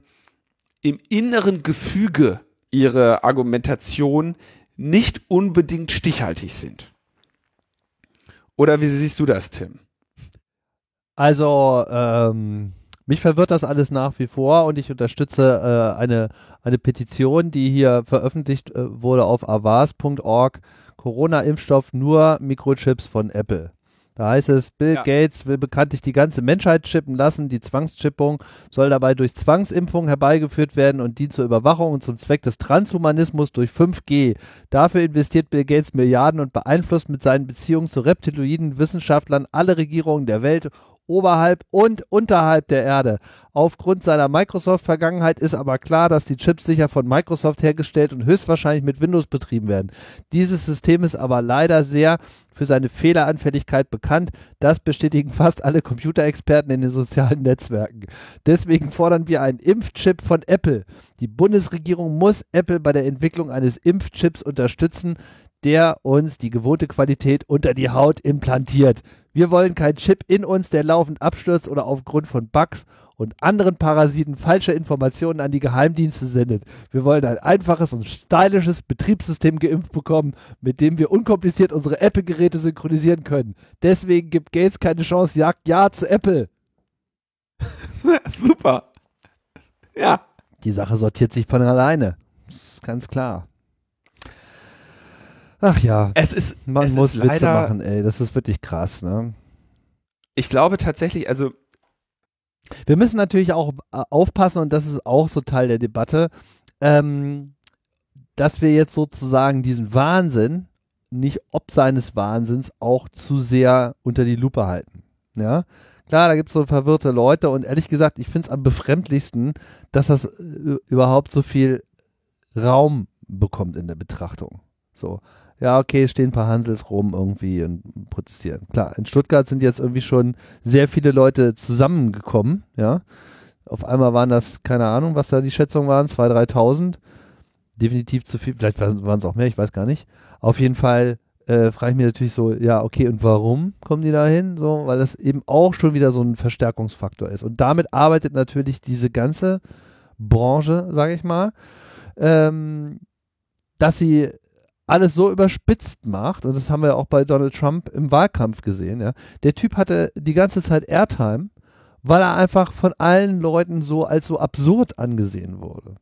im inneren Gefüge ihre Argumentation nicht unbedingt stichhaltig sind. Oder wie siehst du das, Tim? Also, ähm, mich verwirrt das alles nach wie vor und ich unterstütze äh, eine, eine Petition, die hier veröffentlicht äh, wurde auf avas.org. Corona-Impfstoff nur Mikrochips von Apple. Da heißt es, Bill ja. Gates will bekanntlich die ganze Menschheit chippen lassen. Die Zwangschippung soll dabei durch Zwangsimpfung herbeigeführt werden und dient zur Überwachung und zum Zweck des Transhumanismus durch 5G. Dafür investiert Bill Gates Milliarden und beeinflusst mit seinen Beziehungen zu reptiloiden Wissenschaftlern alle Regierungen der Welt oberhalb und unterhalb der Erde. Aufgrund seiner Microsoft-Vergangenheit ist aber klar, dass die Chips sicher von Microsoft hergestellt und höchstwahrscheinlich mit Windows betrieben werden. Dieses System ist aber leider sehr für seine Fehleranfälligkeit bekannt. Das bestätigen fast alle Computerexperten in den sozialen Netzwerken. Deswegen fordern wir einen Impfchip von Apple. Die Bundesregierung muss Apple bei der Entwicklung eines Impfchips unterstützen, der uns die gewohnte Qualität unter die Haut implantiert. Wir wollen keinen Chip in uns, der laufend abstürzt oder aufgrund von Bugs und anderen Parasiten falsche Informationen an die Geheimdienste sendet. Wir wollen ein einfaches und stylisches Betriebssystem geimpft bekommen, mit dem wir unkompliziert unsere Apple-Geräte synchronisieren können. Deswegen gibt Gates keine Chance, jagt ja zu Apple. Super. Ja. Die Sache sortiert sich von alleine. Das ist ganz klar. Ach ja. Es ist, man es muss ist Witze leider, machen, ey. Das ist wirklich krass, ne? Ich glaube tatsächlich, also wir müssen natürlich auch äh, aufpassen und das ist auch so Teil der Debatte, ähm, dass wir jetzt sozusagen diesen Wahnsinn nicht ob seines Wahnsinns auch zu sehr unter die Lupe halten. Ja, klar, da gibt es so verwirrte Leute und ehrlich gesagt, ich finde es am befremdlichsten, dass das äh, überhaupt so viel Raum bekommt in der Betrachtung. So, ja, okay, stehen ein paar Hansels rum irgendwie und protestieren. Klar, in Stuttgart sind jetzt irgendwie schon sehr viele Leute zusammengekommen, ja. Auf einmal waren das, keine Ahnung, was da die Schätzungen waren, 2.000, 3.000. Definitiv zu viel, vielleicht waren es auch mehr, ich weiß gar nicht. Auf jeden Fall äh, frage ich mich natürlich so, ja, okay, und warum kommen die da hin? So, weil das eben auch schon wieder so ein Verstärkungsfaktor ist. Und damit arbeitet natürlich diese ganze Branche, sage ich mal, ähm, dass sie alles so überspitzt macht, und das haben wir auch bei Donald Trump im Wahlkampf gesehen, ja. Der Typ hatte die ganze Zeit Airtime, weil er einfach von allen Leuten so als so absurd angesehen wurde.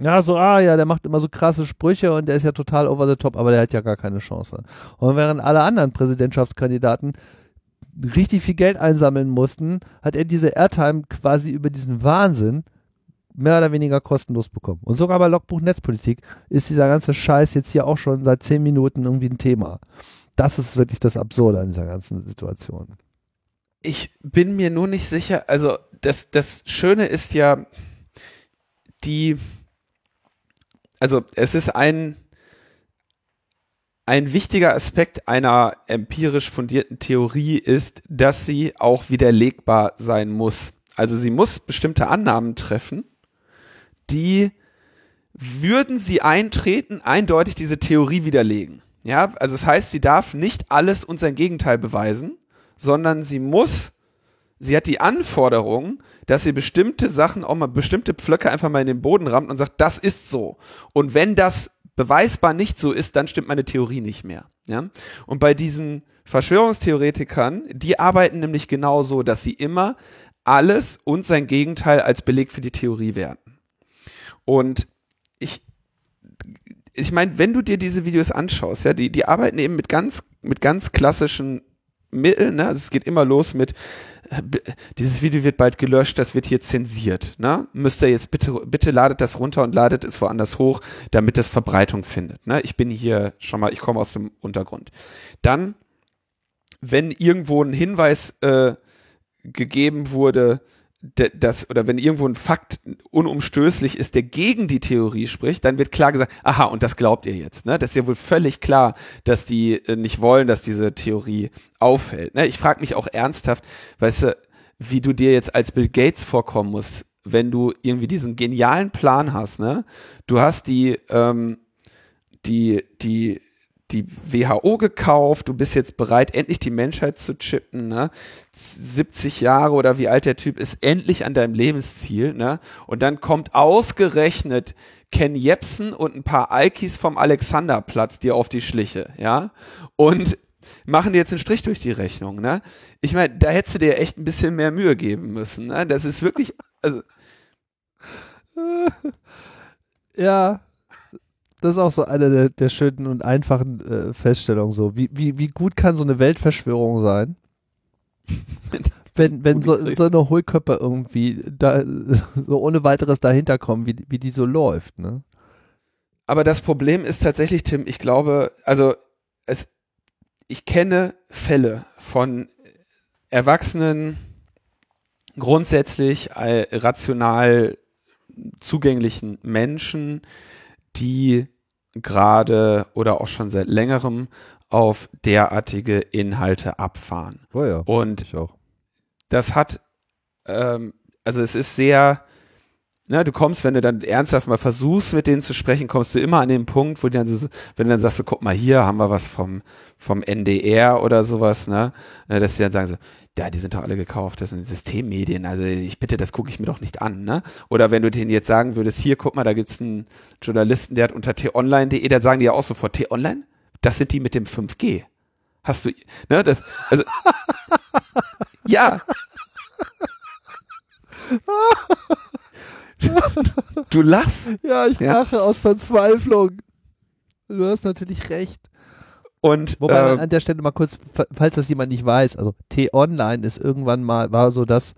Ja, so, ah ja, der macht immer so krasse Sprüche und der ist ja total over the top, aber der hat ja gar keine Chance. Und während alle anderen Präsidentschaftskandidaten richtig viel Geld einsammeln mussten, hat er diese Airtime quasi über diesen Wahnsinn mehr oder weniger kostenlos bekommen. Und sogar bei Logbuch Netzpolitik ist dieser ganze Scheiß jetzt hier auch schon seit zehn Minuten irgendwie ein Thema. Das ist wirklich das Absurde an dieser ganzen Situation. Ich bin mir nur nicht sicher, also das, das Schöne ist ja, die, also es ist ein, ein wichtiger Aspekt einer empirisch fundierten Theorie ist, dass sie auch widerlegbar sein muss. Also sie muss bestimmte Annahmen treffen die würden sie eintreten, eindeutig diese Theorie widerlegen. Ja, also das heißt, sie darf nicht alles und sein Gegenteil beweisen, sondern sie muss, sie hat die Anforderung, dass sie bestimmte Sachen, auch mal bestimmte Pflöcke einfach mal in den Boden rammt und sagt, das ist so. Und wenn das beweisbar nicht so ist, dann stimmt meine Theorie nicht mehr. Ja? Und bei diesen Verschwörungstheoretikern, die arbeiten nämlich genau so, dass sie immer alles und sein Gegenteil als Beleg für die Theorie werten. Und ich, ich meine, wenn du dir diese Videos anschaust, ja, die, die arbeiten eben mit ganz, mit ganz klassischen Mitteln, ne? Also es geht immer los mit, dieses Video wird bald gelöscht, das wird hier zensiert, ne? Müsst ihr jetzt bitte, bitte ladet das runter und ladet es woanders hoch, damit das Verbreitung findet, ne? Ich bin hier schon mal, ich komme aus dem Untergrund. Dann, wenn irgendwo ein Hinweis äh, gegeben wurde, das, oder wenn irgendwo ein Fakt unumstößlich ist, der gegen die Theorie spricht, dann wird klar gesagt, aha, und das glaubt ihr jetzt, ne? Das ist ja wohl völlig klar, dass die äh, nicht wollen, dass diese Theorie auffällt. Ne? Ich frage mich auch ernsthaft, weißt du, wie du dir jetzt als Bill Gates vorkommen musst, wenn du irgendwie diesen genialen Plan hast, ne? Du hast die, ähm, die, die, die WHO gekauft, du bist jetzt bereit, endlich die Menschheit zu chippen, ne? 70 Jahre oder wie alt der Typ ist, endlich an deinem Lebensziel, ne? Und dann kommt ausgerechnet Ken Jepsen und ein paar Alkis vom Alexanderplatz dir auf die Schliche, ja? Und machen dir jetzt einen Strich durch die Rechnung, ne? Ich meine, da hättest du dir echt ein bisschen mehr Mühe geben müssen, ne? Das ist wirklich, also ja, das ist auch so eine der, der schönen und einfachen äh, Feststellungen. So, wie, wie, wie gut kann so eine Weltverschwörung sein? wenn, wenn so, so eine Hohlköpfe irgendwie da, so ohne weiteres dahinter kommen, wie, wie die so läuft, ne? Aber das Problem ist tatsächlich, Tim, ich glaube, also es, ich kenne Fälle von Erwachsenen, grundsätzlich äh, rational zugänglichen Menschen, die gerade oder auch schon seit längerem auf derartige Inhalte abfahren. Oh ja, und das hat, ähm, also es ist sehr, ne, du kommst, wenn du dann ernsthaft mal versuchst, mit denen zu sprechen, kommst du immer an den Punkt, wo du dann, wenn du dann sagst, so, guck mal, hier haben wir was vom, vom NDR oder sowas, ne, äh, dass sie dann sagen so, ja, die sind doch alle gekauft, das sind Systemmedien, also ich bitte, das gucke ich mir doch nicht an, ne? Oder wenn du denen jetzt sagen würdest, hier, guck mal, da gibt's einen Journalisten, der hat unter t-online.de, da sagen die ja auch sofort, t-online? Das sind die mit dem 5G. Hast du, ne, das, also, ja. Du lachst. Ja, ich lache ja. aus Verzweiflung. Du hast natürlich recht. Und wobei äh, an der Stelle mal kurz, falls das jemand nicht weiß, also T-Online ist irgendwann mal war so das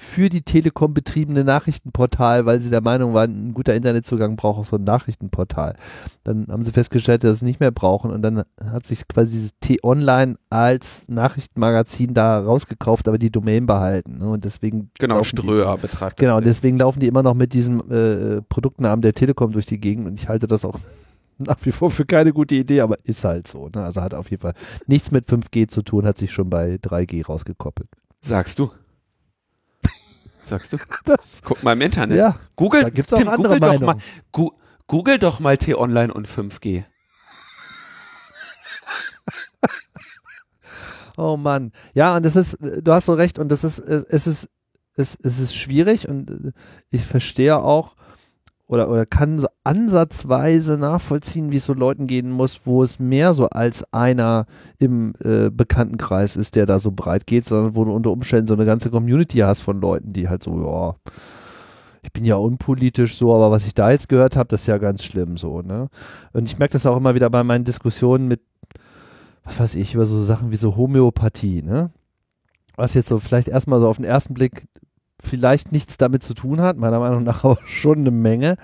für die Telekom betriebene Nachrichtenportal, weil sie der Meinung waren, ein guter Internetzugang braucht auch so ein Nachrichtenportal. Dann haben sie festgestellt, dass sie es nicht mehr brauchen und dann hat sich quasi dieses T-Online als Nachrichtenmagazin da rausgekauft, aber die Domain behalten. Ne? Und deswegen genau Ströer betrachtet. Genau, deswegen laufen die immer noch mit diesem äh, Produktnamen der Telekom durch die Gegend und ich halte das auch nach wie vor für keine gute Idee, aber ist halt so. Ne? Also hat auf jeden Fall nichts mit 5G zu tun, hat sich schon bei 3G rausgekoppelt. Sagst du? Sagst du? Das, Guck mal im Internet. Ja, Google, da gibt's auch Tim, andere Google. Doch mal, Google doch mal T-Online und 5G. oh Mann. Ja, und das ist, du hast so recht, und das ist, es ist, es, es ist schwierig und ich verstehe auch, oder, oder kann so ansatzweise nachvollziehen, wie es so Leuten gehen muss, wo es mehr so als einer im äh, Bekanntenkreis ist, der da so breit geht, sondern wo du unter Umständen so eine ganze Community hast von Leuten, die halt so, ja, ich bin ja unpolitisch so, aber was ich da jetzt gehört habe, das ist ja ganz schlimm so, ne? Und ich merke das auch immer wieder bei meinen Diskussionen mit, was weiß ich, über so Sachen wie so Homöopathie, ne? Was jetzt so vielleicht erstmal so auf den ersten Blick vielleicht nichts damit zu tun hat, meiner Meinung nach aber schon eine Menge,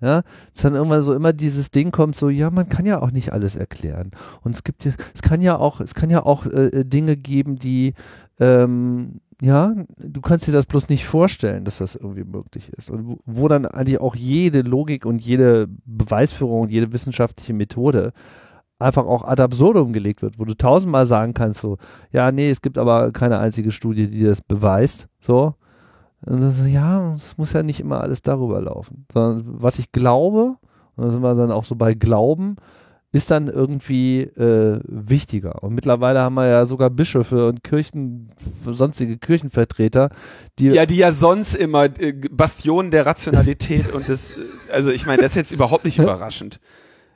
ja, dass dann irgendwann so immer dieses Ding kommt, so, ja, man kann ja auch nicht alles erklären. Und es gibt, es kann ja auch, es kann ja auch äh, äh, Dinge geben, die, ähm, ja, du kannst dir das bloß nicht vorstellen, dass das irgendwie möglich ist. Und wo, wo dann eigentlich auch jede Logik und jede Beweisführung und jede wissenschaftliche Methode einfach auch ad absurdum gelegt wird, wo du tausendmal sagen kannst, so, ja, nee, es gibt aber keine einzige Studie, die das beweist, so, und dann so, ja, es muss ja nicht immer alles darüber laufen. Sondern was ich glaube, und da sind wir dann auch so bei Glauben, ist dann irgendwie äh, wichtiger. Und mittlerweile haben wir ja sogar Bischöfe und Kirchen, sonstige Kirchenvertreter, die. Ja, die ja sonst immer äh, Bastionen der Rationalität und des, äh, also ich meine, das ist jetzt überhaupt nicht überraschend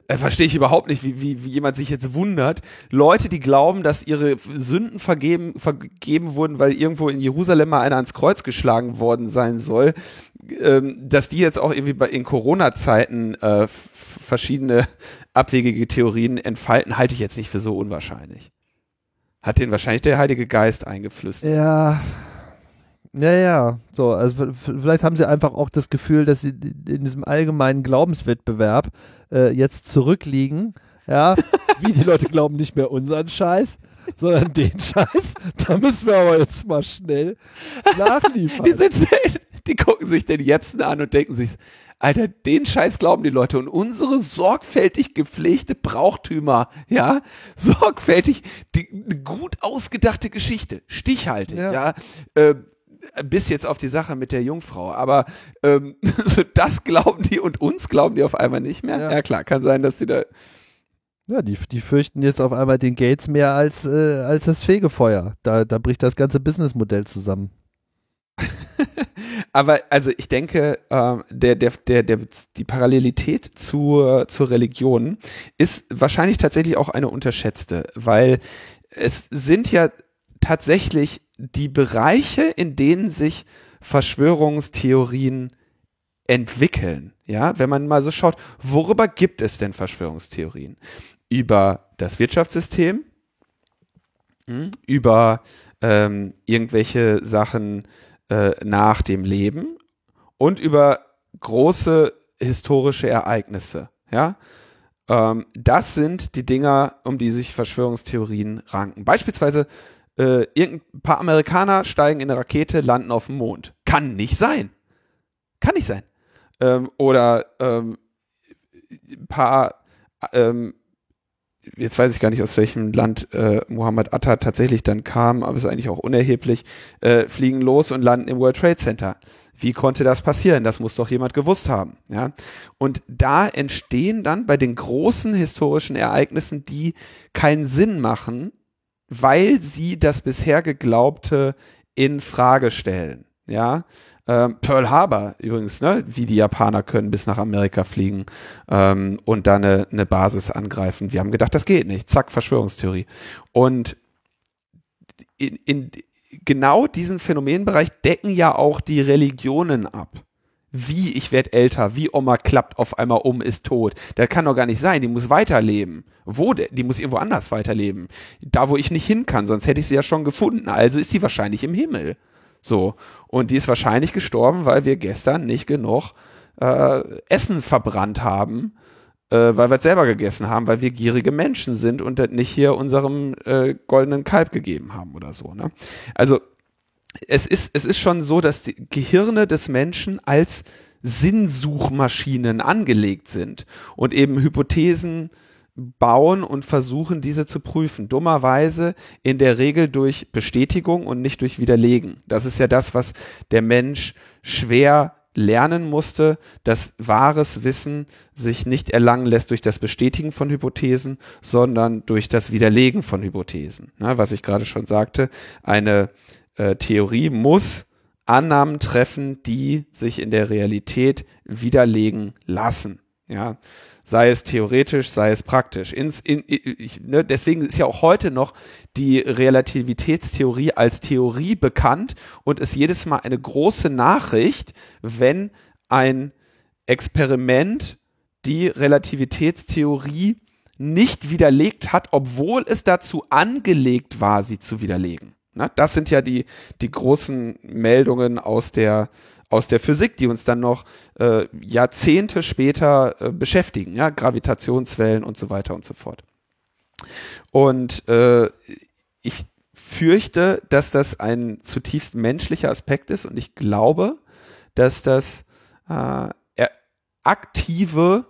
äh, verstehe ich überhaupt nicht, wie, wie, wie jemand sich jetzt wundert. Leute, die glauben, dass ihre Sünden vergeben, vergeben wurden, weil irgendwo in Jerusalem mal einer ans Kreuz geschlagen worden sein soll, ähm, dass die jetzt auch irgendwie bei, in Corona-Zeiten äh, verschiedene abwegige Theorien entfalten, halte ich jetzt nicht für so unwahrscheinlich. Hat den wahrscheinlich der Heilige Geist eingeflüstert. Ja, ja, ja, so, also vielleicht haben sie einfach auch das Gefühl, dass sie in diesem allgemeinen Glaubenswettbewerb äh, jetzt zurückliegen, ja, Wie die Leute glauben nicht mehr unseren Scheiß, sondern den Scheiß. Da müssen wir aber jetzt mal schnell nachliefern. Die, sitzen, die gucken sich den Jepsen an und denken sich, Alter, den Scheiß glauben die Leute. Und unsere sorgfältig gepflegte Brauchtümer, ja, sorgfältig, die, eine gut ausgedachte Geschichte, stichhaltig, ja, ja äh, bis jetzt auf die Sache mit der Jungfrau. Aber ähm, das glauben die und uns glauben die auf einmal nicht mehr. Ja, ja klar, kann sein, dass sie da. Ja, die, die fürchten jetzt auf einmal den Gates mehr als, äh, als das Fegefeuer. Da, da bricht das ganze Businessmodell zusammen. Aber also ich denke, äh, der, der, der, der, die Parallelität zur, zur Religion ist wahrscheinlich tatsächlich auch eine unterschätzte, weil es sind ja tatsächlich die Bereiche, in denen sich Verschwörungstheorien entwickeln. Ja, wenn man mal so schaut, worüber gibt es denn Verschwörungstheorien? Über das Wirtschaftssystem, hm, über ähm, irgendwelche Sachen äh, nach dem Leben und über große historische Ereignisse. Ja, ähm, das sind die Dinger, um die sich Verschwörungstheorien ranken. Beispielsweise äh, irgendein paar Amerikaner steigen in eine Rakete, landen auf dem Mond. Kann nicht sein. Kann nicht sein. Ähm, oder ähm, paar, ähm, jetzt weiß ich gar nicht, aus welchem Land äh, Muhammad Atta tatsächlich dann kam, aber ist eigentlich auch unerheblich, äh, fliegen los und landen im World Trade Center. Wie konnte das passieren? Das muss doch jemand gewusst haben. Ja? Und da entstehen dann bei den großen historischen Ereignissen, die keinen Sinn machen, weil sie das bisher Geglaubte in Frage stellen. Ja, ähm, Pearl Harbor übrigens, ne, wie die Japaner können bis nach Amerika fliegen ähm, und da eine, eine Basis angreifen. Wir haben gedacht, das geht nicht. Zack, Verschwörungstheorie. Und in, in genau diesen Phänomenbereich decken ja auch die Religionen ab wie ich werde älter, wie Oma klappt auf einmal um, ist tot. Das kann doch gar nicht sein, die muss weiterleben. Wo? Die muss irgendwo anders weiterleben. Da, wo ich nicht hin kann, sonst hätte ich sie ja schon gefunden. Also ist sie wahrscheinlich im Himmel. So. Und die ist wahrscheinlich gestorben, weil wir gestern nicht genug äh, Essen verbrannt haben, äh, weil wir es selber gegessen haben, weil wir gierige Menschen sind und das nicht hier unserem äh, goldenen Kalb gegeben haben oder so. Ne? Also es ist, es ist schon so, dass die Gehirne des Menschen als Sinnsuchmaschinen angelegt sind und eben Hypothesen bauen und versuchen, diese zu prüfen. Dummerweise in der Regel durch Bestätigung und nicht durch Widerlegen. Das ist ja das, was der Mensch schwer lernen musste, dass wahres Wissen sich nicht erlangen lässt durch das Bestätigen von Hypothesen, sondern durch das Widerlegen von Hypothesen. Na, was ich gerade schon sagte, eine äh, Theorie muss Annahmen treffen, die sich in der Realität widerlegen lassen. Ja, sei es theoretisch, sei es praktisch. Ins, in, ich, ne, deswegen ist ja auch heute noch die Relativitätstheorie als Theorie bekannt und ist jedes Mal eine große Nachricht, wenn ein Experiment die Relativitätstheorie nicht widerlegt hat, obwohl es dazu angelegt war, sie zu widerlegen. Na, das sind ja die, die großen Meldungen aus der, aus der Physik, die uns dann noch äh, Jahrzehnte später äh, beschäftigen, ja, Gravitationswellen und so weiter und so fort. Und äh, ich fürchte, dass das ein zutiefst menschlicher Aspekt ist und ich glaube, dass das äh, aktive,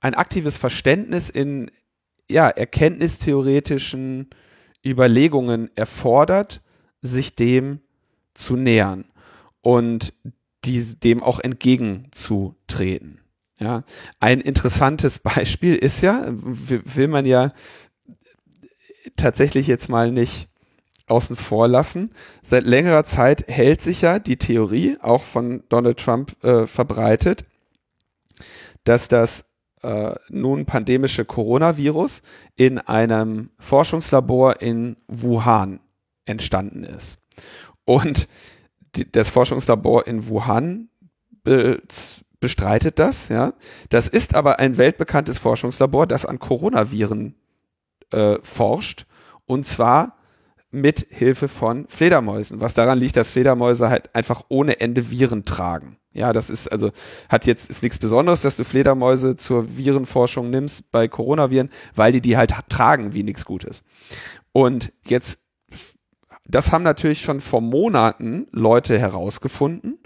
ein aktives Verständnis in ja, erkenntnistheoretischen Überlegungen erfordert, sich dem zu nähern und die, dem auch entgegenzutreten. Ja, ein interessantes Beispiel ist ja, will man ja tatsächlich jetzt mal nicht außen vor lassen. Seit längerer Zeit hält sich ja die Theorie, auch von Donald Trump äh, verbreitet, dass das äh, nun pandemische Coronavirus in einem Forschungslabor in Wuhan entstanden ist. Und die, das Forschungslabor in Wuhan be bestreitet das, ja. Das ist aber ein weltbekanntes Forschungslabor, das an Coronaviren äh, forscht und zwar mit Hilfe von Fledermäusen, was daran liegt, dass Fledermäuse halt einfach ohne Ende Viren tragen. Ja, das ist also hat jetzt ist nichts Besonderes, dass du Fledermäuse zur Virenforschung nimmst bei Coronaviren, weil die die halt tragen wie nichts Gutes. Und jetzt das haben natürlich schon vor Monaten Leute herausgefunden,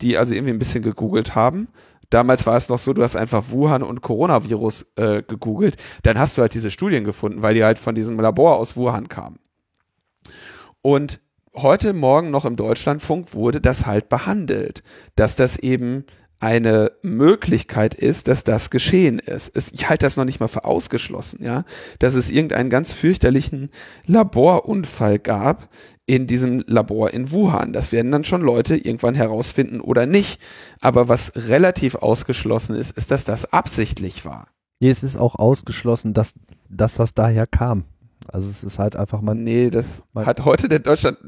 die also irgendwie ein bisschen gegoogelt haben. Damals war es noch so, du hast einfach Wuhan und Coronavirus äh, gegoogelt, dann hast du halt diese Studien gefunden, weil die halt von diesem Labor aus Wuhan kamen. Und heute Morgen noch im Deutschlandfunk wurde das halt behandelt, dass das eben eine Möglichkeit ist, dass das geschehen ist. Es, ich halte das noch nicht mal für ausgeschlossen, ja, dass es irgendeinen ganz fürchterlichen Laborunfall gab in diesem Labor in Wuhan. Das werden dann schon Leute irgendwann herausfinden oder nicht. Aber was relativ ausgeschlossen ist, ist, dass das absichtlich war. Nee, es ist auch ausgeschlossen, dass, dass das daher kam. Also es ist halt einfach mal. Nee, das hat heute der Deutschland,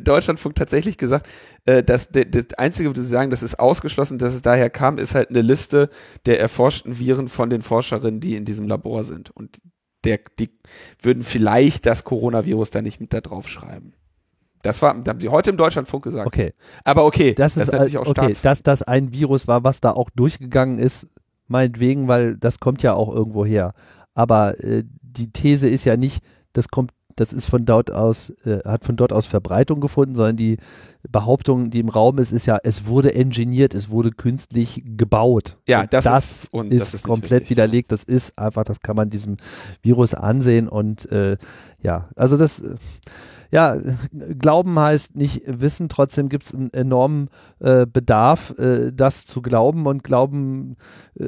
Deutschlandfunk tatsächlich gesagt, äh, dass der, das Einzige, was sie sagen, das ist ausgeschlossen, dass es daher kam, ist halt eine Liste der erforschten Viren von den Forscherinnen, die in diesem Labor sind. Und der, die würden vielleicht das Coronavirus da nicht mit da drauf schreiben. Das war, da haben sie heute im Deutschlandfunk gesagt. Okay. Aber okay, das, das ist natürlich auch okay, dass das ein Virus war, was da auch durchgegangen ist, meinetwegen, weil das kommt ja auch irgendwo her. Aber äh, die These ist ja nicht, das kommt, das ist von dort aus, äh, hat von dort aus Verbreitung gefunden, sondern die Behauptung, die im Raum ist, ist ja, es wurde engineert, es wurde künstlich gebaut. Ja, das, das ist, und ist das ist komplett richtig, widerlegt. Das ist einfach, das kann man diesem Virus ansehen und äh, ja, also das ja, Glauben heißt nicht wissen, trotzdem gibt es einen enormen äh, Bedarf, äh, das zu glauben und Glauben äh,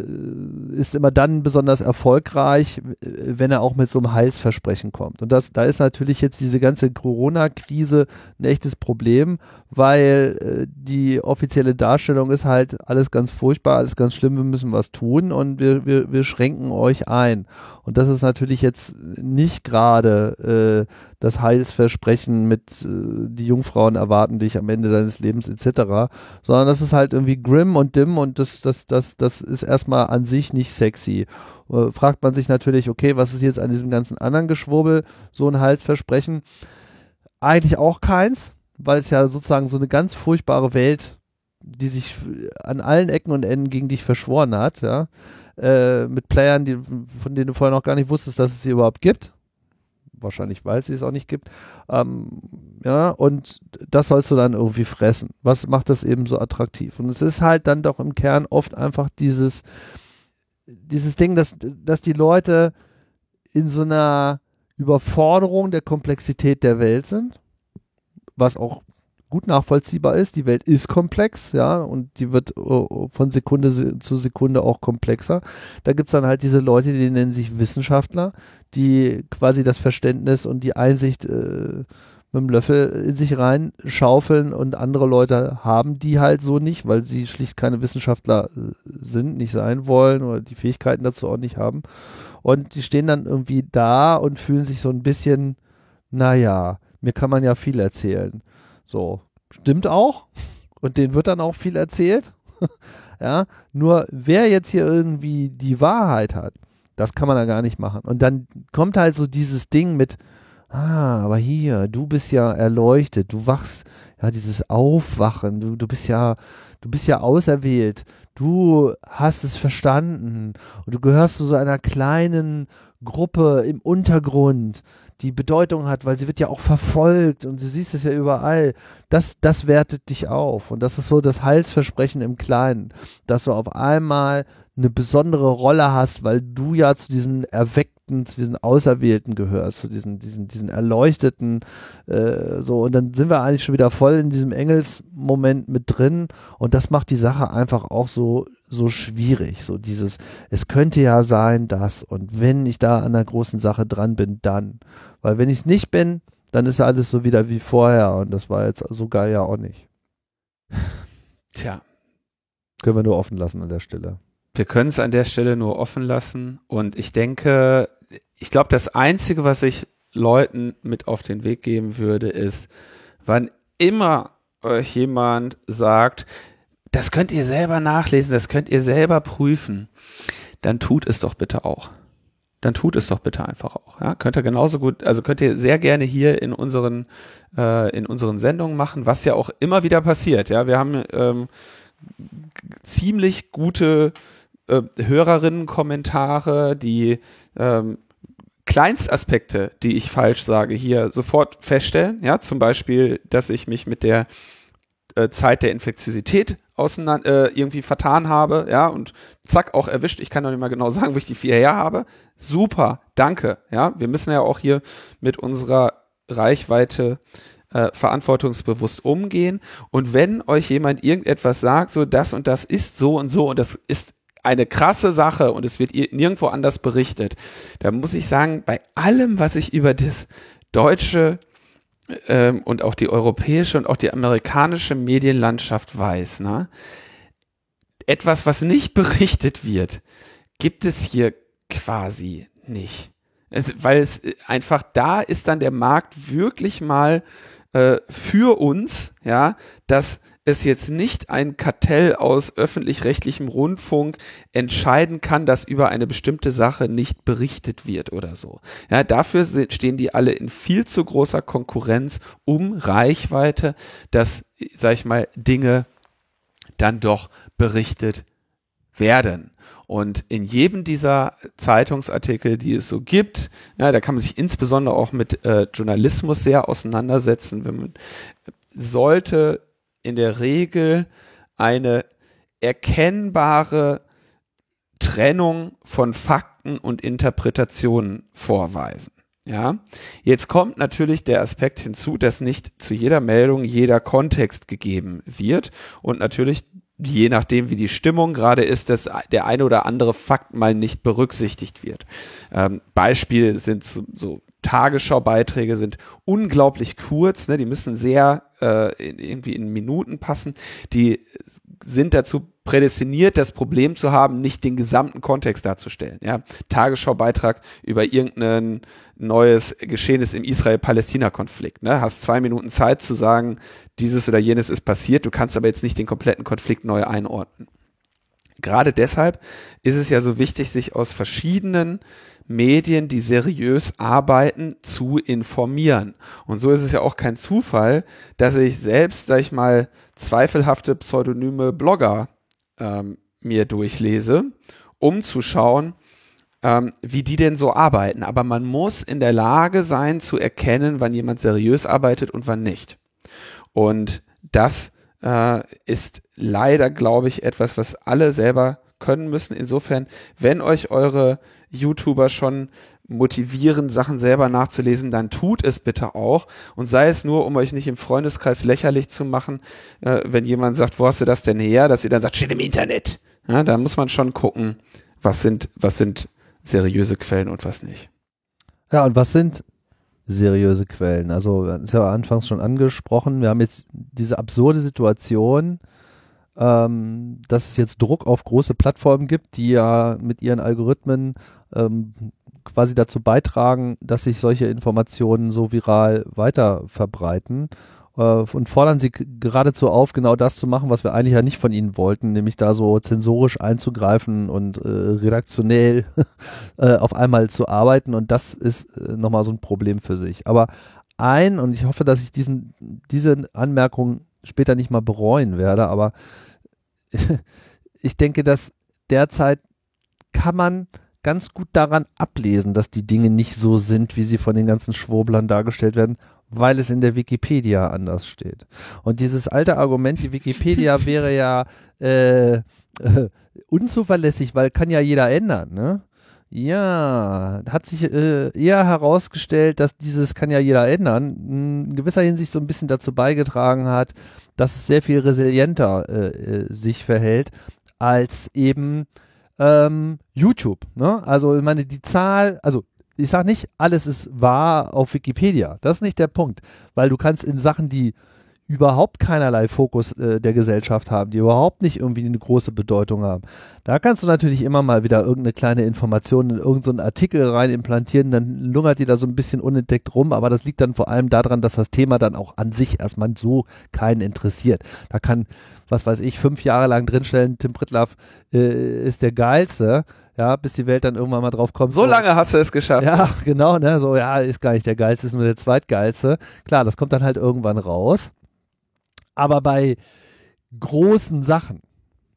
ist immer dann besonders erfolgreich, wenn er auch mit so einem Heilsversprechen kommt. Und das, da ist natürlich jetzt diese ganze Corona-Krise ein echtes Problem, weil äh, die offizielle Darstellung ist halt alles ganz furchtbar, alles ganz schlimm, wir müssen was tun und wir, wir, wir schränken euch ein. Und das ist natürlich jetzt nicht gerade äh, das Heilsversprechen mit äh, die Jungfrauen erwarten dich am Ende deines Lebens etc., sondern das ist halt irgendwie grim und dim und das, das, das, das ist erstmal an sich nicht sexy. Äh, fragt man sich natürlich, okay, was ist jetzt an diesem ganzen anderen Geschwurbel so ein Heilsversprechen? Eigentlich auch keins, weil es ja sozusagen so eine ganz furchtbare Welt, die sich an allen Ecken und Enden gegen dich verschworen hat, ja, äh, mit Playern, die, von denen du vorher noch gar nicht wusstest, dass es sie überhaupt gibt wahrscheinlich weil es sie es auch nicht gibt. Ähm, ja, und das sollst du dann irgendwie fressen. Was macht das eben so attraktiv? Und es ist halt dann doch im Kern oft einfach dieses, dieses Ding, dass, dass die Leute in so einer Überforderung der Komplexität der Welt sind, was auch gut nachvollziehbar ist. Die Welt ist komplex, ja, und die wird uh, von Sekunde zu Sekunde auch komplexer. Da gibt es dann halt diese Leute, die nennen sich Wissenschaftler, die quasi das Verständnis und die Einsicht äh, mit dem Löffel in sich rein schaufeln und andere Leute haben die halt so nicht, weil sie schlicht keine Wissenschaftler äh, sind, nicht sein wollen oder die Fähigkeiten dazu auch nicht haben. Und die stehen dann irgendwie da und fühlen sich so ein bisschen, naja, mir kann man ja viel erzählen. So, stimmt auch. Und denen wird dann auch viel erzählt. ja, nur wer jetzt hier irgendwie die Wahrheit hat, das kann man da gar nicht machen. Und dann kommt halt so dieses Ding mit, ah, aber hier, du bist ja erleuchtet, du wachst, ja, dieses Aufwachen, du, du bist ja, du bist ja auserwählt, du hast es verstanden und du gehörst zu so einer kleinen Gruppe im Untergrund, die Bedeutung hat, weil sie wird ja auch verfolgt und du siehst es ja überall. Das, das wertet dich auf. Und das ist so das Heilsversprechen im Kleinen, dass du auf einmal eine besondere Rolle hast, weil du ja zu diesen Erweckten, zu diesen Auserwählten gehörst, zu diesen, diesen, diesen Erleuchteten, äh, so. Und dann sind wir eigentlich schon wieder voll in diesem Engelsmoment mit drin. Und das macht die Sache einfach auch so so schwierig. So dieses, es könnte ja sein, dass und wenn ich da an der großen Sache dran bin, dann. Weil wenn ich es nicht bin, dann ist alles so wieder wie vorher und das war jetzt so geil ja auch nicht. Tja. Können wir nur offen lassen an der Stelle. Wir können es an der Stelle nur offen lassen und ich denke, ich glaube, das Einzige, was ich Leuten mit auf den Weg geben würde, ist, wann immer euch jemand sagt, das könnt ihr selber nachlesen, das könnt ihr selber prüfen. Dann tut es doch bitte auch. dann tut es doch bitte einfach auch. Ja? Könnt ihr genauso gut, also könnt ihr sehr gerne hier in unseren, äh, in unseren Sendungen machen, was ja auch immer wieder passiert. Ja, wir haben ähm, ziemlich gute äh, Hörerinnen-Kommentare, die ähm, Kleinstaspekte, die ich falsch sage, hier sofort feststellen. Ja, zum Beispiel, dass ich mich mit der äh, Zeit der Infektiosität auseinander, äh, irgendwie vertan habe, ja, und zack, auch erwischt. Ich kann noch nicht mal genau sagen, wo ich die vier her habe. Super, danke, ja. Wir müssen ja auch hier mit unserer Reichweite äh, verantwortungsbewusst umgehen. Und wenn euch jemand irgendetwas sagt, so das und das ist so und so und das ist eine krasse Sache und es wird nirgendwo anders berichtet, dann muss ich sagen, bei allem, was ich über das deutsche ähm, und auch die europäische und auch die amerikanische Medienlandschaft weiß, ne? etwas, was nicht berichtet wird, gibt es hier quasi nicht. Es, weil es einfach da ist dann der Markt wirklich mal äh, für uns, ja, dass es jetzt nicht ein Kartell aus öffentlich-rechtlichem Rundfunk entscheiden kann, dass über eine bestimmte Sache nicht berichtet wird oder so. Ja, dafür stehen die alle in viel zu großer Konkurrenz um Reichweite, dass, sag ich mal, Dinge dann doch berichtet werden. Und in jedem dieser Zeitungsartikel, die es so gibt, ja, da kann man sich insbesondere auch mit äh, Journalismus sehr auseinandersetzen. Wenn man sollte in der Regel eine erkennbare Trennung von Fakten und Interpretationen vorweisen. Ja, jetzt kommt natürlich der Aspekt hinzu, dass nicht zu jeder Meldung jeder Kontext gegeben wird und natürlich je nachdem, wie die Stimmung gerade ist, dass der eine oder andere Fakt mal nicht berücksichtigt wird. Ähm, Beispiel sind so, so Tagesschau-Beiträge sind unglaublich kurz, ne? die müssen sehr äh, in, irgendwie in Minuten passen. Die sind dazu prädestiniert, das Problem zu haben, nicht den gesamten Kontext darzustellen. Ja? Tagesschau-Beitrag über irgendein neues Geschehnis im Israel-Palästina-Konflikt. Ne? Hast zwei Minuten Zeit zu sagen, dieses oder jenes ist passiert, du kannst aber jetzt nicht den kompletten Konflikt neu einordnen. Gerade deshalb ist es ja so wichtig, sich aus verschiedenen Medien, die seriös arbeiten, zu informieren. Und so ist es ja auch kein Zufall, dass ich selbst, sag ich mal, zweifelhafte pseudonyme Blogger ähm, mir durchlese, um zu schauen, ähm, wie die denn so arbeiten. Aber man muss in der Lage sein zu erkennen, wann jemand seriös arbeitet und wann nicht. Und das äh, ist leider, glaube ich, etwas, was alle selber können müssen. Insofern, wenn euch eure YouTuber schon motivieren, Sachen selber nachzulesen, dann tut es bitte auch. Und sei es nur, um euch nicht im Freundeskreis lächerlich zu machen, äh, wenn jemand sagt, wo hast du das denn her, dass ihr dann sagt, steht im Internet. Ja, da muss man schon gucken, was sind, was sind seriöse Quellen und was nicht. Ja, und was sind seriöse Quellen? Also, das ist ja anfangs schon angesprochen. Wir haben jetzt diese absurde Situation, ähm, dass es jetzt Druck auf große Plattformen gibt, die ja mit ihren Algorithmen ähm, quasi dazu beitragen, dass sich solche Informationen so viral weiter verbreiten äh, und fordern sie geradezu auf, genau das zu machen, was wir eigentlich ja nicht von ihnen wollten, nämlich da so zensorisch einzugreifen und äh, redaktionell äh, auf einmal zu arbeiten und das ist äh, nochmal so ein Problem für sich. Aber ein, und ich hoffe, dass ich diesen, diese Anmerkung später nicht mal bereuen werde, aber ich denke, dass derzeit kann man ganz gut daran ablesen, dass die Dinge nicht so sind, wie sie von den ganzen Schwurblern dargestellt werden, weil es in der Wikipedia anders steht. Und dieses alte Argument, die Wikipedia wäre ja äh, äh, unzuverlässig, weil kann ja jeder ändern, ne? Ja, hat sich äh, eher herausgestellt, dass dieses kann ja jeder ändern, in gewisser Hinsicht so ein bisschen dazu beigetragen hat, dass es sehr viel resilienter äh, äh, sich verhält als eben ähm, YouTube. Ne? Also ich meine, die Zahl, also ich sage nicht, alles ist wahr auf Wikipedia. Das ist nicht der Punkt, weil du kannst in Sachen, die überhaupt keinerlei Fokus äh, der Gesellschaft haben, die überhaupt nicht irgendwie eine große Bedeutung haben. Da kannst du natürlich immer mal wieder irgendeine kleine Information in irgendeinen Artikel rein implantieren, dann lungert die da so ein bisschen unentdeckt rum, aber das liegt dann vor allem daran, dass das Thema dann auch an sich erstmal so keinen interessiert. Da kann, was weiß ich, fünf Jahre lang drinstellen, Tim Pritlaff äh, ist der Geilste, ja, bis die Welt dann irgendwann mal drauf kommt. So lange hast du es geschafft. Ja, genau, ne, so, ja, ist gar nicht der Geilste, ist nur der Zweitgeilste. Klar, das kommt dann halt irgendwann raus. Aber bei großen Sachen,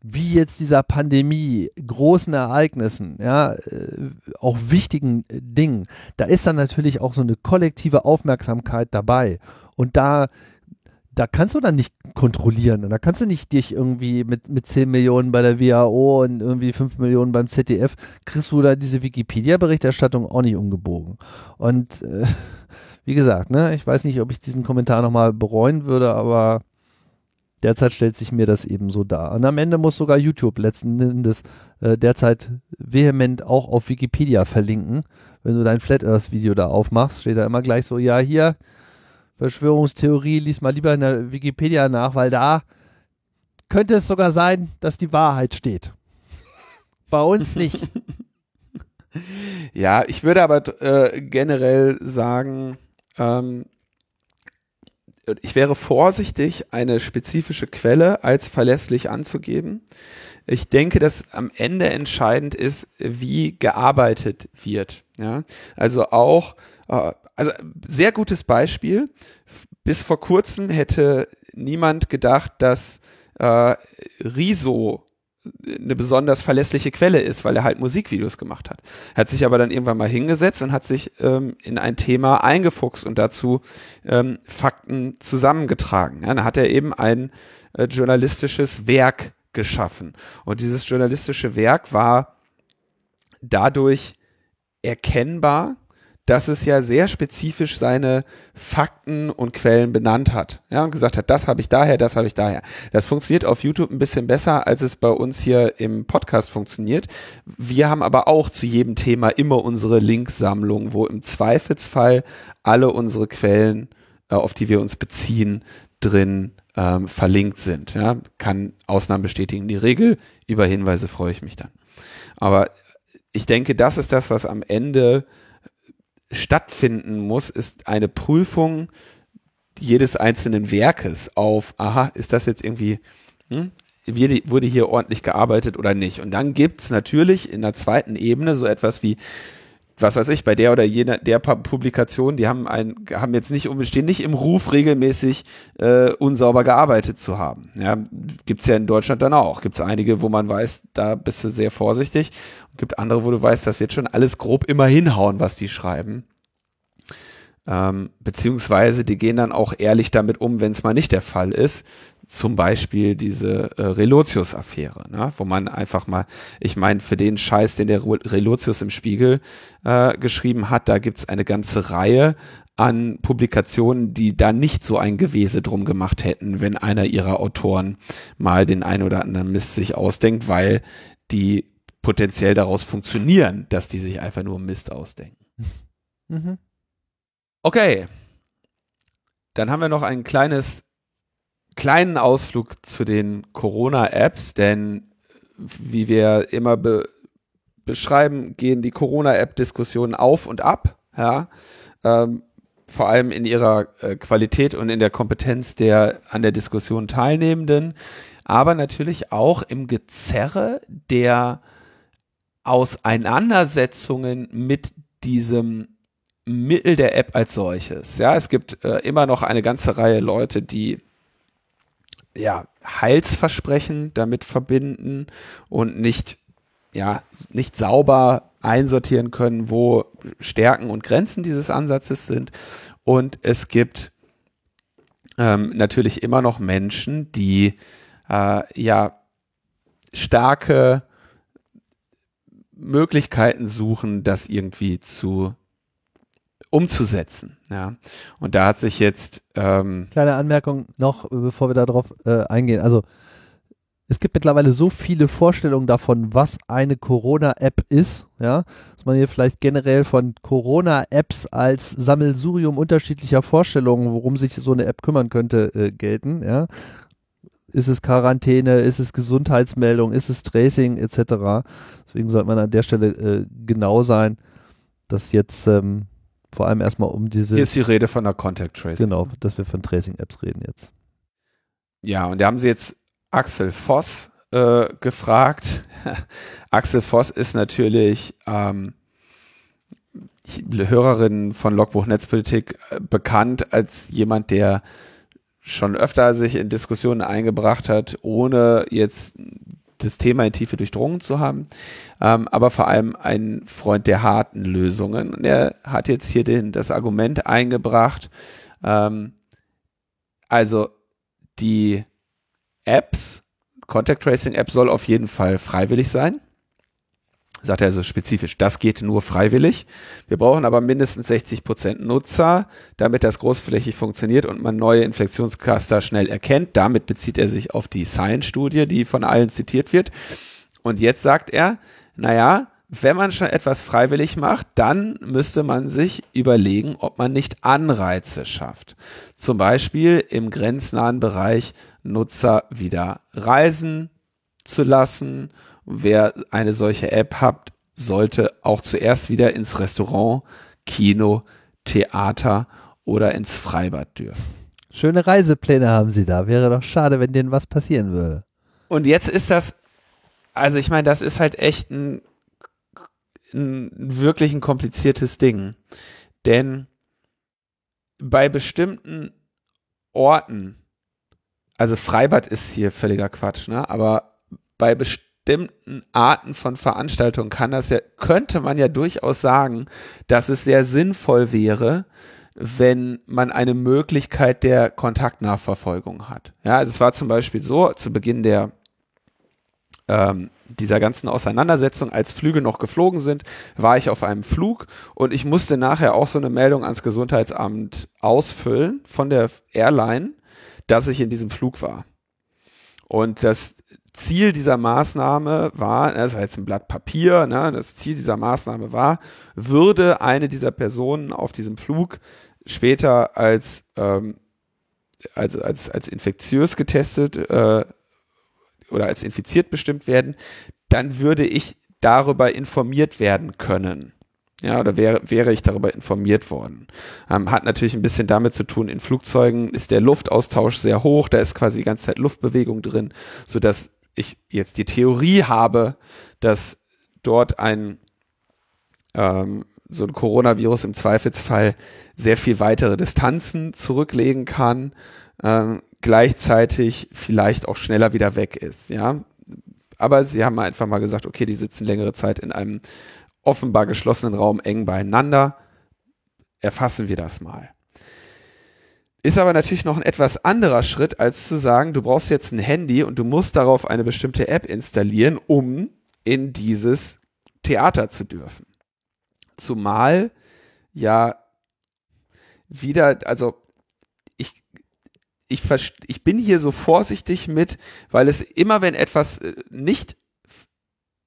wie jetzt dieser Pandemie, großen Ereignissen, ja, äh, auch wichtigen Dingen, da ist dann natürlich auch so eine kollektive Aufmerksamkeit dabei. Und da, da kannst du dann nicht kontrollieren. Und da kannst du nicht dich irgendwie mit, mit 10 Millionen bei der WHO und irgendwie 5 Millionen beim ZDF, kriegst du da diese Wikipedia-Berichterstattung auch nicht umgebogen. Und äh, wie gesagt, ne, ich weiß nicht, ob ich diesen Kommentar nochmal bereuen würde, aber Derzeit stellt sich mir das eben so dar. Und am Ende muss sogar YouTube letzten Endes äh, derzeit vehement auch auf Wikipedia verlinken. Wenn du dein Flat Earth Video da aufmachst, steht da immer gleich so, ja, hier, Verschwörungstheorie, lies mal lieber in der Wikipedia nach, weil da könnte es sogar sein, dass die Wahrheit steht. Bei uns nicht. ja, ich würde aber äh, generell sagen, ähm, ich wäre vorsichtig, eine spezifische Quelle als verlässlich anzugeben. Ich denke, dass am Ende entscheidend ist, wie gearbeitet wird. Ja, also auch, äh, also sehr gutes Beispiel. Bis vor kurzem hätte niemand gedacht, dass äh, Riso eine besonders verlässliche Quelle ist, weil er halt Musikvideos gemacht hat. Hat sich aber dann irgendwann mal hingesetzt und hat sich ähm, in ein Thema eingefuchst und dazu ähm, Fakten zusammengetragen. Ja, dann hat er eben ein äh, journalistisches Werk geschaffen. Und dieses journalistische Werk war dadurch erkennbar, dass es ja sehr spezifisch seine Fakten und Quellen benannt hat. Ja, und gesagt hat, das habe ich daher, das habe ich daher. Das funktioniert auf YouTube ein bisschen besser, als es bei uns hier im Podcast funktioniert. Wir haben aber auch zu jedem Thema immer unsere Linksammlung, wo im Zweifelsfall alle unsere Quellen, äh, auf die wir uns beziehen, drin ähm, verlinkt sind. Ja, kann Ausnahmen bestätigen. Die Regel über Hinweise freue ich mich dann. Aber ich denke, das ist das, was am Ende stattfinden muss, ist eine Prüfung jedes einzelnen Werkes auf, aha, ist das jetzt irgendwie, hm, wurde hier ordentlich gearbeitet oder nicht? Und dann gibt's natürlich in der zweiten Ebene so etwas wie, was weiß ich, bei der oder jener der Publikation, die haben ein, haben jetzt nicht stehen nicht im Ruf regelmäßig äh, unsauber gearbeitet zu haben. Ja, gibt's ja in Deutschland dann auch. Gibt's einige, wo man weiß, da bist du sehr vorsichtig. Gibt andere, wo du weißt, das wird schon alles grob immer hinhauen, was die schreiben. Ähm, beziehungsweise die gehen dann auch ehrlich damit um, wenn es mal nicht der Fall ist. Zum Beispiel diese äh, Relotius-Affäre, ne? wo man einfach mal, ich meine, für den Scheiß, den der Relotius im Spiegel äh, geschrieben hat, da gibt's eine ganze Reihe an Publikationen, die da nicht so ein Gewese drum gemacht hätten, wenn einer ihrer Autoren mal den ein oder anderen Mist sich ausdenkt, weil die potenziell daraus funktionieren, dass die sich einfach nur Mist ausdenken. Mhm. Okay. Dann haben wir noch ein kleines, kleinen Ausflug zu den Corona-Apps, denn wie wir immer be beschreiben, gehen die Corona-App-Diskussionen auf und ab, ja. Ähm, vor allem in ihrer äh, Qualität und in der Kompetenz der an der Diskussion Teilnehmenden, aber natürlich auch im Gezerre der Auseinandersetzungen mit diesem Mittel der App als solches. Ja, es gibt äh, immer noch eine ganze Reihe Leute, die ja Heilsversprechen damit verbinden und nicht ja nicht sauber einsortieren können, wo Stärken und Grenzen dieses Ansatzes sind. Und es gibt ähm, natürlich immer noch Menschen, die äh, ja starke Möglichkeiten suchen, das irgendwie zu umzusetzen. Ja. Und da hat sich jetzt ähm Kleine Anmerkung noch, bevor wir darauf äh, eingehen. Also es gibt mittlerweile so viele Vorstellungen davon, was eine Corona-App ist, ja, dass man hier vielleicht generell von Corona-Apps als Sammelsurium unterschiedlicher Vorstellungen, worum sich so eine App kümmern könnte, äh, gelten, ja. Ist es Quarantäne, ist es Gesundheitsmeldung, ist es Tracing etc. Deswegen sollte man an der Stelle äh, genau sein, dass jetzt ähm, vor allem erstmal um diese. Hier ist die Rede von der Contact Tracing. Genau, dass wir von Tracing-Apps reden jetzt. Ja, und da haben sie jetzt Axel Voss äh, gefragt. Axel Voss ist natürlich ähm, Hörerin von Logbuch Netzpolitik äh, bekannt als jemand, der schon öfter sich in Diskussionen eingebracht hat, ohne jetzt das Thema in Tiefe durchdrungen zu haben, ähm, aber vor allem ein Freund der harten Lösungen. Und er hat jetzt hier den, das Argument eingebracht, ähm, also die Apps, Contact Tracing App soll auf jeden Fall freiwillig sein. Sagt er also spezifisch, das geht nur freiwillig. Wir brauchen aber mindestens 60 Prozent Nutzer, damit das großflächig funktioniert und man neue Infektionscluster schnell erkennt. Damit bezieht er sich auf die Science-Studie, die von allen zitiert wird. Und jetzt sagt er, naja, wenn man schon etwas freiwillig macht, dann müsste man sich überlegen, ob man nicht Anreize schafft. Zum Beispiel im grenznahen Bereich Nutzer wieder reisen zu lassen wer eine solche App hat, sollte auch zuerst wieder ins Restaurant, Kino, Theater oder ins Freibad dürfen. Schöne Reisepläne haben sie da. Wäre doch schade, wenn denen was passieren würde. Und jetzt ist das, also ich meine, das ist halt echt ein, ein wirklich ein kompliziertes Ding. Denn bei bestimmten Orten, also Freibad ist hier völliger Quatsch, ne? Aber bei bestimmten bestimmten Arten von Veranstaltungen kann das ja, könnte man ja durchaus sagen, dass es sehr sinnvoll wäre, wenn man eine Möglichkeit der Kontaktnachverfolgung hat. Ja, also es war zum Beispiel so, zu Beginn der ähm, dieser ganzen Auseinandersetzung, als Flüge noch geflogen sind, war ich auf einem Flug und ich musste nachher auch so eine Meldung ans Gesundheitsamt ausfüllen von der Airline, dass ich in diesem Flug war. Und das Ziel dieser Maßnahme war, das war jetzt ein Blatt Papier, ne, das Ziel dieser Maßnahme war, würde eine dieser Personen auf diesem Flug später als, ähm, als, als, als infektiös getestet äh, oder als infiziert bestimmt werden, dann würde ich darüber informiert werden können. Ja, oder wäre, wäre ich darüber informiert worden. Ähm, hat natürlich ein bisschen damit zu tun, in Flugzeugen ist der Luftaustausch sehr hoch, da ist quasi die ganze Zeit Luftbewegung drin, so dass ich jetzt die Theorie habe, dass dort ein ähm, so ein Coronavirus im Zweifelsfall sehr viel weitere Distanzen zurücklegen kann, ähm, gleichzeitig vielleicht auch schneller wieder weg ist, ja. Aber sie haben einfach mal gesagt, okay, die sitzen längere Zeit in einem offenbar geschlossenen Raum eng beieinander. Erfassen wir das mal. Ist aber natürlich noch ein etwas anderer Schritt, als zu sagen, du brauchst jetzt ein Handy und du musst darauf eine bestimmte App installieren, um in dieses Theater zu dürfen. Zumal ja wieder, also ich, ich, ich bin hier so vorsichtig mit, weil es immer, wenn etwas äh, nicht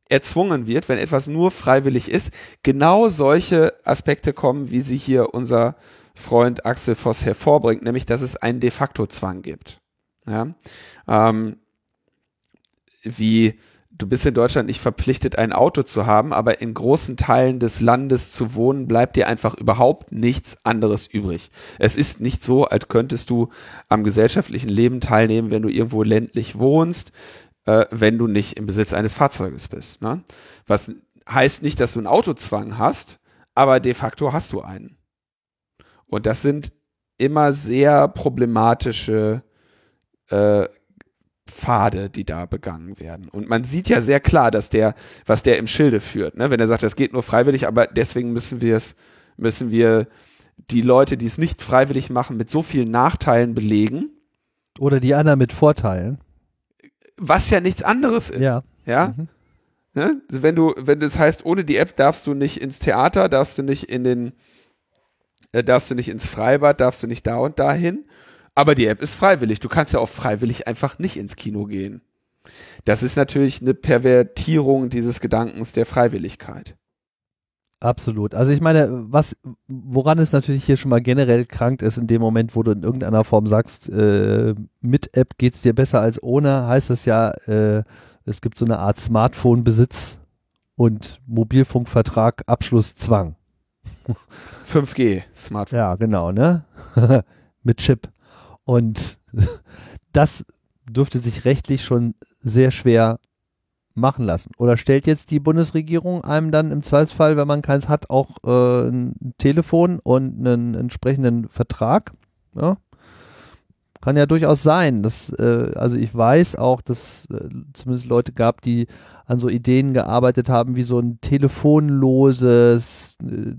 erzwungen wird, wenn etwas nur freiwillig ist, genau solche Aspekte kommen, wie sie hier unser Freund Axel Voss hervorbringt, nämlich dass es einen de facto Zwang gibt. Ja? Ähm, wie du bist in Deutschland nicht verpflichtet, ein Auto zu haben, aber in großen Teilen des Landes zu wohnen, bleibt dir einfach überhaupt nichts anderes übrig. Es ist nicht so, als könntest du am gesellschaftlichen Leben teilnehmen, wenn du irgendwo ländlich wohnst, äh, wenn du nicht im Besitz eines Fahrzeuges bist. Ne? Was heißt nicht, dass du einen Autozwang hast, aber de facto hast du einen. Und das sind immer sehr problematische äh, Pfade, die da begangen werden. Und man sieht ja sehr klar, dass der, was der im Schilde führt, ne? wenn er sagt, das geht nur freiwillig, aber deswegen müssen wir es, müssen wir die Leute, die es nicht freiwillig machen, mit so vielen Nachteilen belegen. Oder die anderen mit Vorteilen. Was ja nichts anderes ist. Ja. Ja. Mhm. Ne? Wenn du, wenn das heißt, ohne die App darfst du nicht ins Theater, darfst du nicht in den, darfst du nicht ins Freibad, darfst du nicht da und dahin. Aber die App ist freiwillig. Du kannst ja auch freiwillig einfach nicht ins Kino gehen. Das ist natürlich eine Pervertierung dieses Gedankens der Freiwilligkeit. Absolut. Also ich meine, was, woran es natürlich hier schon mal generell krankt ist, in dem Moment, wo du in irgendeiner Form sagst, äh, mit App geht's dir besser als ohne, heißt das ja, äh, es gibt so eine Art Smartphone-Besitz und Mobilfunkvertrag Abschlusszwang. 5G Smartphone. Ja, genau, ne? mit Chip. Und das dürfte sich rechtlich schon sehr schwer machen lassen. Oder stellt jetzt die Bundesregierung einem dann im Zweifelsfall, wenn man keins hat, auch äh, ein Telefon und einen entsprechenden Vertrag? Ja? Kann ja durchaus sein. Dass, äh, also ich weiß auch, dass äh, zumindest Leute gab, die an so Ideen gearbeitet haben, wie so ein telefonloses äh,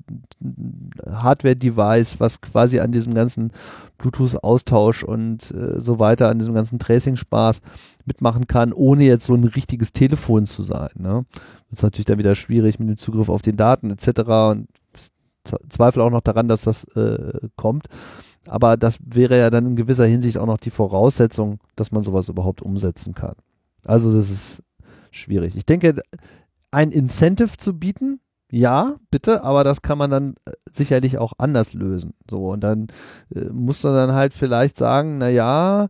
Hardware-Device, was quasi an diesem ganzen Bluetooth-Austausch und äh, so weiter, an diesem ganzen Tracing-Spaß mitmachen kann, ohne jetzt so ein richtiges Telefon zu sein. Ne? Das ist natürlich dann wieder schwierig mit dem Zugriff auf den Daten etc. und Zweifel auch noch daran, dass das äh, kommt. Aber das wäre ja dann in gewisser Hinsicht auch noch die Voraussetzung, dass man sowas überhaupt umsetzen kann. Also das ist schwierig. Ich denke, ein Incentive zu bieten, ja, bitte, aber das kann man dann äh, sicherlich auch anders lösen. So, und dann äh, muss man dann halt vielleicht sagen, na ja,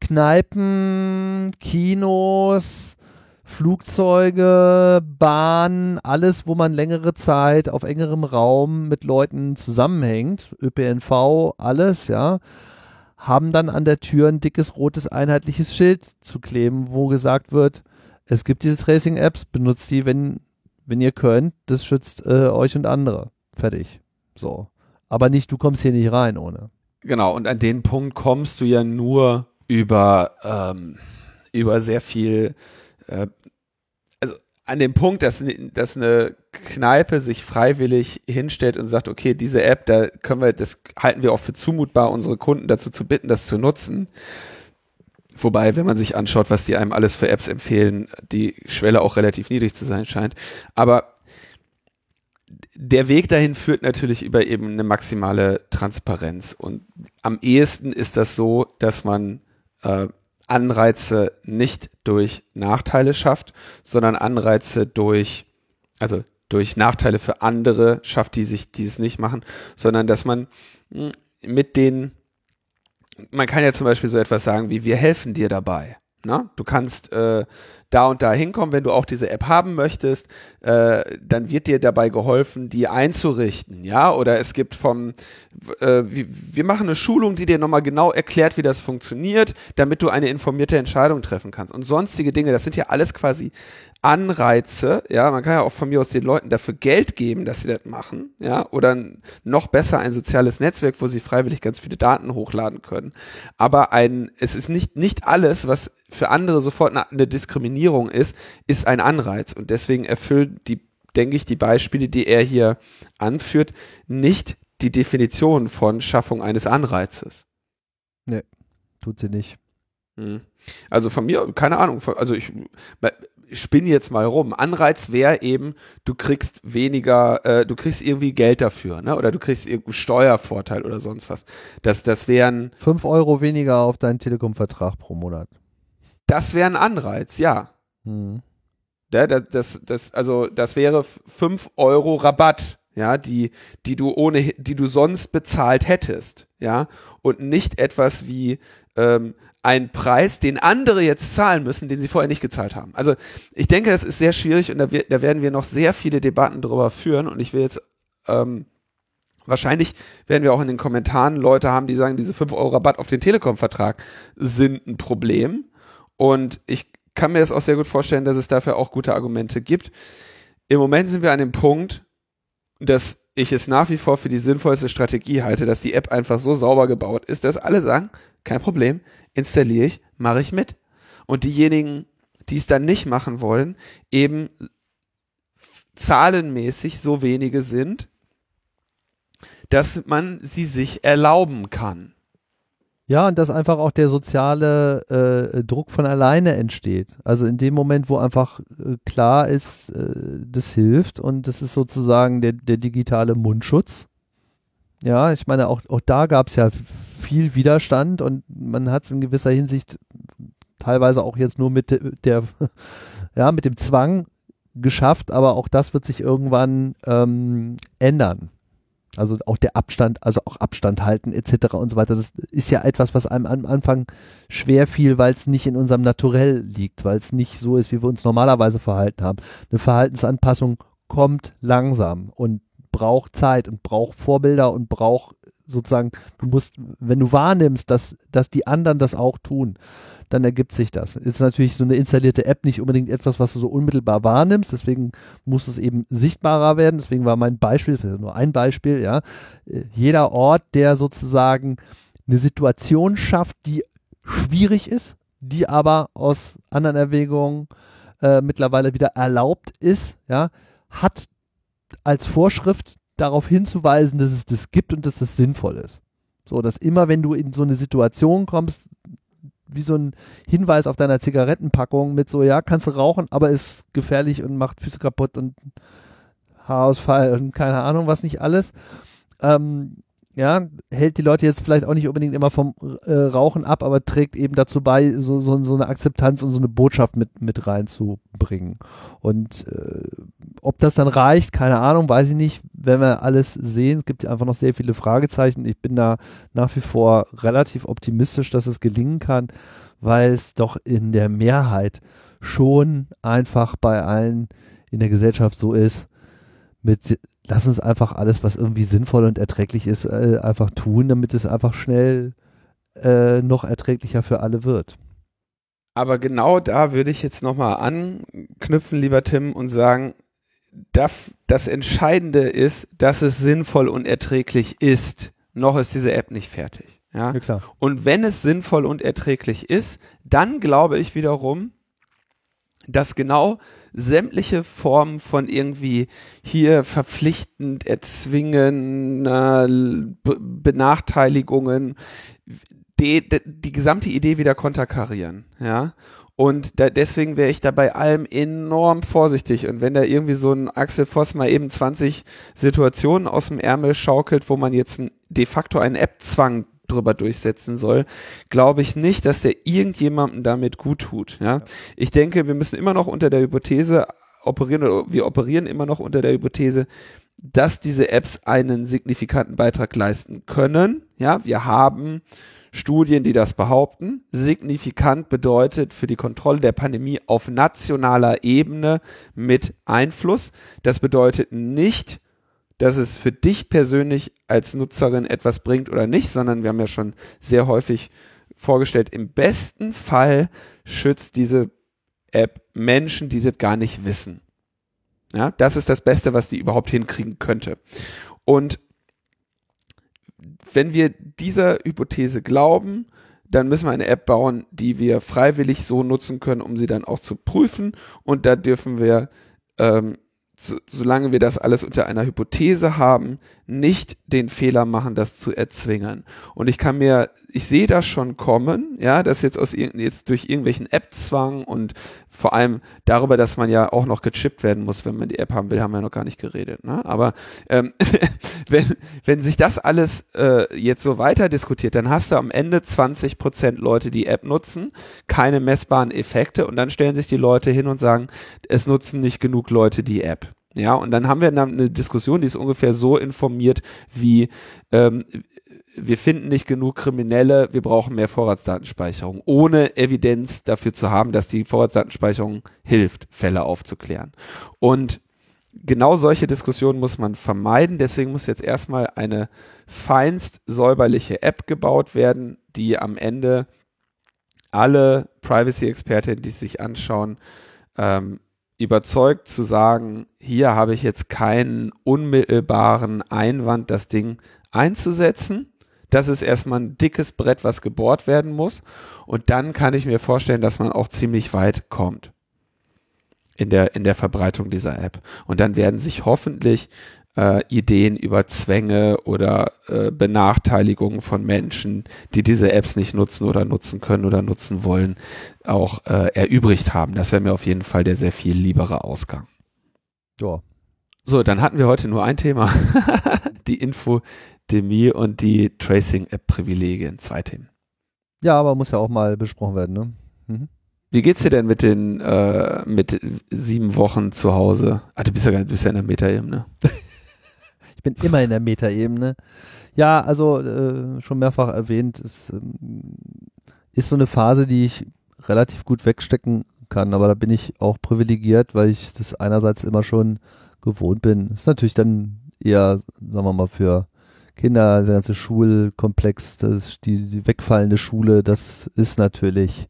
Kneipen, Kinos, Flugzeuge, Bahn, alles, wo man längere Zeit auf engerem Raum mit Leuten zusammenhängt, ÖPNV, alles, ja, haben dann an der Tür ein dickes rotes einheitliches Schild zu kleben, wo gesagt wird, es gibt diese Tracing-Apps, benutzt die, wenn, wenn ihr könnt, das schützt äh, euch und andere. Fertig. So. Aber nicht, du kommst hier nicht rein ohne. Genau, und an den Punkt kommst du ja nur über, ähm, über sehr viel äh, an dem Punkt, dass, dass eine Kneipe sich freiwillig hinstellt und sagt, okay, diese App, da können wir, das halten wir auch für zumutbar, unsere Kunden dazu zu bitten, das zu nutzen. Wobei, wenn man sich anschaut, was die einem alles für Apps empfehlen, die Schwelle auch relativ niedrig zu sein scheint. Aber der Weg dahin führt natürlich über eben eine maximale Transparenz. Und am ehesten ist das so, dass man äh, Anreize nicht durch Nachteile schafft, sondern Anreize durch, also durch Nachteile für andere schafft, die sich dieses nicht machen, sondern dass man hm, mit den, man kann ja zum Beispiel so etwas sagen wie, wir helfen dir dabei. Na? Du kannst äh, da und da hinkommen, wenn du auch diese App haben möchtest, äh, dann wird dir dabei geholfen, die einzurichten, ja, oder es gibt vom, äh, wir machen eine Schulung, die dir nochmal genau erklärt, wie das funktioniert, damit du eine informierte Entscheidung treffen kannst und sonstige Dinge, das sind ja alles quasi Anreize, ja, man kann ja auch von mir aus den Leuten dafür Geld geben, dass sie das machen, ja, oder noch besser ein soziales Netzwerk, wo sie freiwillig ganz viele Daten hochladen können. Aber ein, es ist nicht, nicht alles, was für andere sofort eine, eine Diskriminierung ist, ist ein Anreiz. Und deswegen erfüllen die, denke ich, die Beispiele, die er hier anführt, nicht die Definition von Schaffung eines Anreizes. Nee, tut sie nicht. Hm. Also von mir, keine Ahnung, also ich, spinn jetzt mal rum. Anreiz wäre eben, du kriegst weniger, äh, du kriegst irgendwie Geld dafür, ne? Oder du kriegst irgendeinen Steuervorteil oder sonst was. Das, das wären. Fünf Euro weniger auf deinen Telekom-Vertrag pro Monat. Das wäre ein Anreiz, ja. Hm. Ja, das, das, das, also das wäre fünf Euro Rabatt, ja, die, die du ohne, die du sonst bezahlt hättest, ja, und nicht etwas wie ähm, ein Preis, den andere jetzt zahlen müssen, den sie vorher nicht gezahlt haben. Also ich denke, das ist sehr schwierig und da, da werden wir noch sehr viele Debatten darüber führen und ich will jetzt ähm, wahrscheinlich werden wir auch in den Kommentaren Leute haben, die sagen, diese 5 Euro Rabatt auf den Telekom-Vertrag sind ein Problem und ich kann mir das auch sehr gut vorstellen, dass es dafür auch gute Argumente gibt. Im Moment sind wir an dem Punkt, dass ich es nach wie vor für die sinnvollste Strategie halte, dass die App einfach so sauber gebaut ist, dass alle sagen, kein Problem, installiere ich, mache ich mit. Und diejenigen, die es dann nicht machen wollen, eben zahlenmäßig so wenige sind, dass man sie sich erlauben kann. Ja, und dass einfach auch der soziale äh, Druck von alleine entsteht. Also in dem Moment, wo einfach äh, klar ist, äh, das hilft und das ist sozusagen der, der digitale Mundschutz. Ja, ich meine, auch, auch da gab es ja viel Widerstand und man hat es in gewisser Hinsicht teilweise auch jetzt nur mit der, ja, mit dem Zwang geschafft, aber auch das wird sich irgendwann ähm, ändern. Also auch der Abstand, also auch Abstand halten etc. und so weiter. Das ist ja etwas, was einem am Anfang schwer fiel, weil es nicht in unserem Naturell liegt, weil es nicht so ist, wie wir uns normalerweise verhalten haben. Eine Verhaltensanpassung kommt langsam und braucht Zeit und braucht Vorbilder und braucht sozusagen, du musst, wenn du wahrnimmst, dass, dass die anderen das auch tun, dann ergibt sich das. Ist natürlich so eine installierte App nicht unbedingt etwas, was du so unmittelbar wahrnimmst, deswegen muss es eben sichtbarer werden. Deswegen war mein Beispiel, nur ein Beispiel, ja, jeder Ort, der sozusagen eine Situation schafft, die schwierig ist, die aber aus anderen Erwägungen äh, mittlerweile wieder erlaubt ist, ja, hat als Vorschrift darauf hinzuweisen, dass es das gibt und dass das sinnvoll ist. So, dass immer, wenn du in so eine Situation kommst, wie so ein Hinweis auf deiner Zigarettenpackung mit so, ja, kannst du rauchen, aber ist gefährlich und macht Füße kaputt und Haarausfall und keine Ahnung, was nicht alles. Ähm, ja, hält die Leute jetzt vielleicht auch nicht unbedingt immer vom äh, Rauchen ab, aber trägt eben dazu bei, so, so, so eine Akzeptanz und so eine Botschaft mit, mit reinzubringen. Und äh, ob das dann reicht, keine Ahnung, weiß ich nicht, wenn wir alles sehen. Es gibt einfach noch sehr viele Fragezeichen. Ich bin da nach wie vor relativ optimistisch, dass es gelingen kann, weil es doch in der Mehrheit schon einfach bei allen in der Gesellschaft so ist, mit lass uns einfach alles, was irgendwie sinnvoll und erträglich ist, äh, einfach tun, damit es einfach schnell äh, noch erträglicher für alle wird. Aber genau da würde ich jetzt nochmal anknüpfen, lieber Tim, und sagen, das, das Entscheidende ist, dass es sinnvoll und erträglich ist. Noch ist diese App nicht fertig. Ja? ja. Und wenn es sinnvoll und erträglich ist, dann glaube ich wiederum, dass genau sämtliche Formen von irgendwie hier verpflichtend erzwingen, äh, Benachteiligungen, die, die, die gesamte Idee wieder konterkarieren, ja. Und da, deswegen wäre ich da bei allem enorm vorsichtig. Und wenn da irgendwie so ein Axel Voss mal eben 20 Situationen aus dem Ärmel schaukelt, wo man jetzt de facto einen App-Zwang drüber durchsetzen soll, glaube ich nicht, dass der irgendjemandem damit gut tut. Ja? Ich denke, wir müssen immer noch unter der Hypothese operieren oder wir operieren immer noch unter der Hypothese, dass diese Apps einen signifikanten Beitrag leisten können. Ja, wir haben Studien, die das behaupten. Signifikant bedeutet für die Kontrolle der Pandemie auf nationaler Ebene mit Einfluss. Das bedeutet nicht, dass es für dich persönlich als Nutzerin etwas bringt oder nicht, sondern wir haben ja schon sehr häufig vorgestellt, im besten Fall schützt diese App Menschen, die das gar nicht wissen. Ja, das ist das Beste, was die überhaupt hinkriegen könnte. Und wenn wir dieser Hypothese glauben, dann müssen wir eine App bauen, die wir freiwillig so nutzen können, um sie dann auch zu prüfen. Und da dürfen wir ähm, so, solange wir das alles unter einer Hypothese haben, nicht den Fehler machen, das zu erzwingen. Und ich kann mir, ich sehe das schon kommen, ja, dass jetzt aus jetzt durch irgendwelchen App-Zwang und vor allem darüber, dass man ja auch noch gechippt werden muss, wenn man die App haben will, haben wir noch gar nicht geredet. Ne? Aber ähm, wenn, wenn sich das alles äh, jetzt so weiter diskutiert, dann hast du am Ende 20 Prozent Leute, die App nutzen, keine messbaren Effekte und dann stellen sich die Leute hin und sagen, es nutzen nicht genug Leute die App. Ja, und dann haben wir eine Diskussion, die ist ungefähr so informiert wie ähm, wir finden nicht genug Kriminelle, wir brauchen mehr Vorratsdatenspeicherung, ohne Evidenz dafür zu haben, dass die Vorratsdatenspeicherung hilft, Fälle aufzuklären. Und genau solche Diskussionen muss man vermeiden. Deswegen muss jetzt erstmal eine feinst säuberliche App gebaut werden, die am Ende alle Privacy-Expertinnen, die sich anschauen, ähm, überzeugt zu sagen, hier habe ich jetzt keinen unmittelbaren Einwand, das Ding einzusetzen. Das ist erstmal ein dickes Brett, was gebohrt werden muss. Und dann kann ich mir vorstellen, dass man auch ziemlich weit kommt in der, in der Verbreitung dieser App. Und dann werden sich hoffentlich äh, Ideen über Zwänge oder äh, Benachteiligungen von Menschen, die diese Apps nicht nutzen oder nutzen können oder nutzen wollen, auch äh, erübrigt haben. Das wäre mir auf jeden Fall der sehr viel liebere Ausgang. Ja. So, dann hatten wir heute nur ein Thema. die Infodemie und die Tracing-App-Privilegien. Zwei Themen. Ja, aber muss ja auch mal besprochen werden, ne? Mhm. Wie geht's dir denn mit den äh, mit sieben Wochen zu Hause? Ah, du bist ja, gar du bist ja in der Metaebene. Ich bin immer in der Metaebene. Ja, also äh, schon mehrfach erwähnt, es ähm, ist so eine Phase, die ich relativ gut wegstecken kann, aber da bin ich auch privilegiert, weil ich das einerseits immer schon gewohnt bin. Ist natürlich dann eher, sagen wir mal, für Kinder, der ganze Schulkomplex, das, die, die wegfallende Schule, das ist natürlich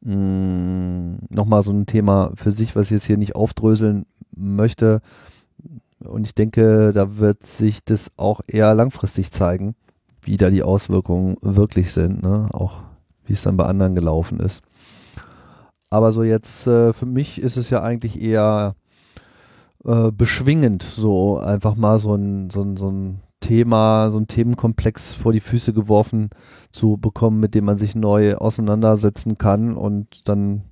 mh, nochmal so ein Thema für sich, was ich jetzt hier nicht aufdröseln möchte. Und ich denke, da wird sich das auch eher langfristig zeigen, wie da die Auswirkungen wirklich sind, ne? auch wie es dann bei anderen gelaufen ist. Aber so jetzt, äh, für mich ist es ja eigentlich eher äh, beschwingend, so einfach mal so ein, so ein, so ein Thema, so ein Themenkomplex vor die Füße geworfen zu bekommen, mit dem man sich neu auseinandersetzen kann. Und dann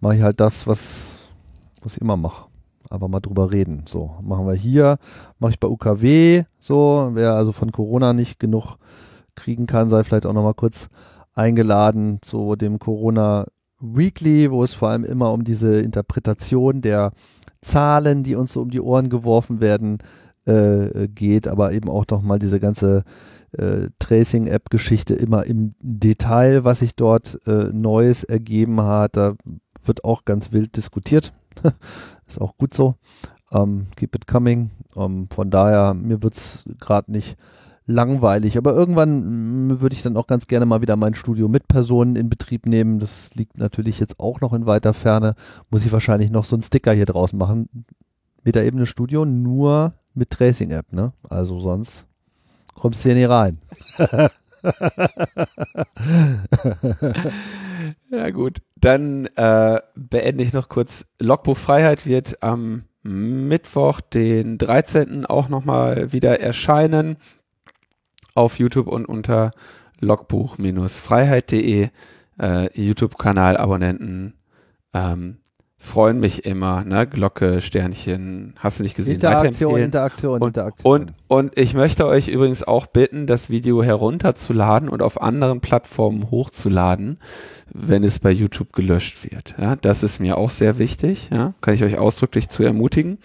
mache ich halt das, was, was ich immer mache. Einfach mal drüber reden. So, machen wir hier, mache ich bei UKW, so, wer also von Corona nicht genug kriegen kann, sei vielleicht auch nochmal kurz eingeladen zu dem Corona Weekly, wo es vor allem immer um diese Interpretation der Zahlen, die uns so um die Ohren geworfen werden, äh, geht, aber eben auch noch mal diese ganze äh, Tracing-App-Geschichte immer im Detail, was sich dort äh, Neues ergeben hat. Da wird auch ganz wild diskutiert. Ist auch gut so. Ähm, keep it coming. Ähm, von daher, mir wird's gerade nicht langweilig. Aber irgendwann mm, würde ich dann auch ganz gerne mal wieder mein Studio mit Personen in Betrieb nehmen. Das liegt natürlich jetzt auch noch in weiter Ferne. Muss ich wahrscheinlich noch so einen Sticker hier draus machen. Mit der Ebene Studio nur mit Tracing-App, ne? Also sonst kommst du hier nie rein. Ja gut, dann äh, beende ich noch kurz. Logbuch Freiheit wird am Mittwoch, den 13. auch nochmal wieder erscheinen auf YouTube und unter logbuch-freiheit.de äh, YouTube-Kanal Abonnenten ähm, freuen mich immer, ne? Glocke, Sternchen, hast du nicht gesehen? Interaktion. Interaktion, Und- Interaktion. Und, und ich möchte euch übrigens auch bitten, das Video herunterzuladen und auf anderen Plattformen hochzuladen, wenn es bei YouTube gelöscht wird. Ja, das ist mir auch sehr wichtig. Ja, kann ich euch ausdrücklich zu ermutigen.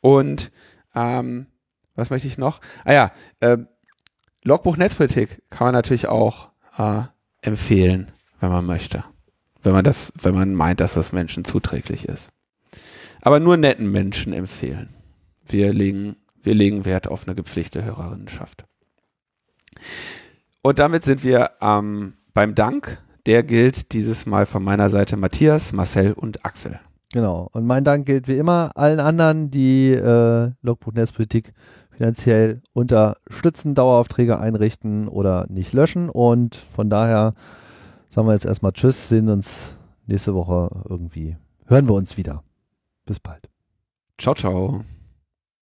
Und ähm, was möchte ich noch? Ah ja, äh, Logbuch Netzpolitik kann man natürlich auch äh, empfehlen, wenn man möchte. Wenn man das, wenn man meint, dass das Menschen zuträglich ist. Aber nur netten Menschen empfehlen. Wir legen, wir legen Wert auf eine gepflegte Hörerinnenschaft. Und damit sind wir ähm, beim Dank. Der gilt dieses Mal von meiner Seite Matthias, Marcel und Axel. Genau. Und mein Dank gilt wie immer allen anderen, die äh, Logbuch Netzpolitik finanziell unterstützen, Daueraufträge einrichten oder nicht löschen. Und von daher sagen wir jetzt erstmal Tschüss, sehen uns nächste Woche irgendwie. Hören wir uns wieder. Bis bald. Ciao, ciao.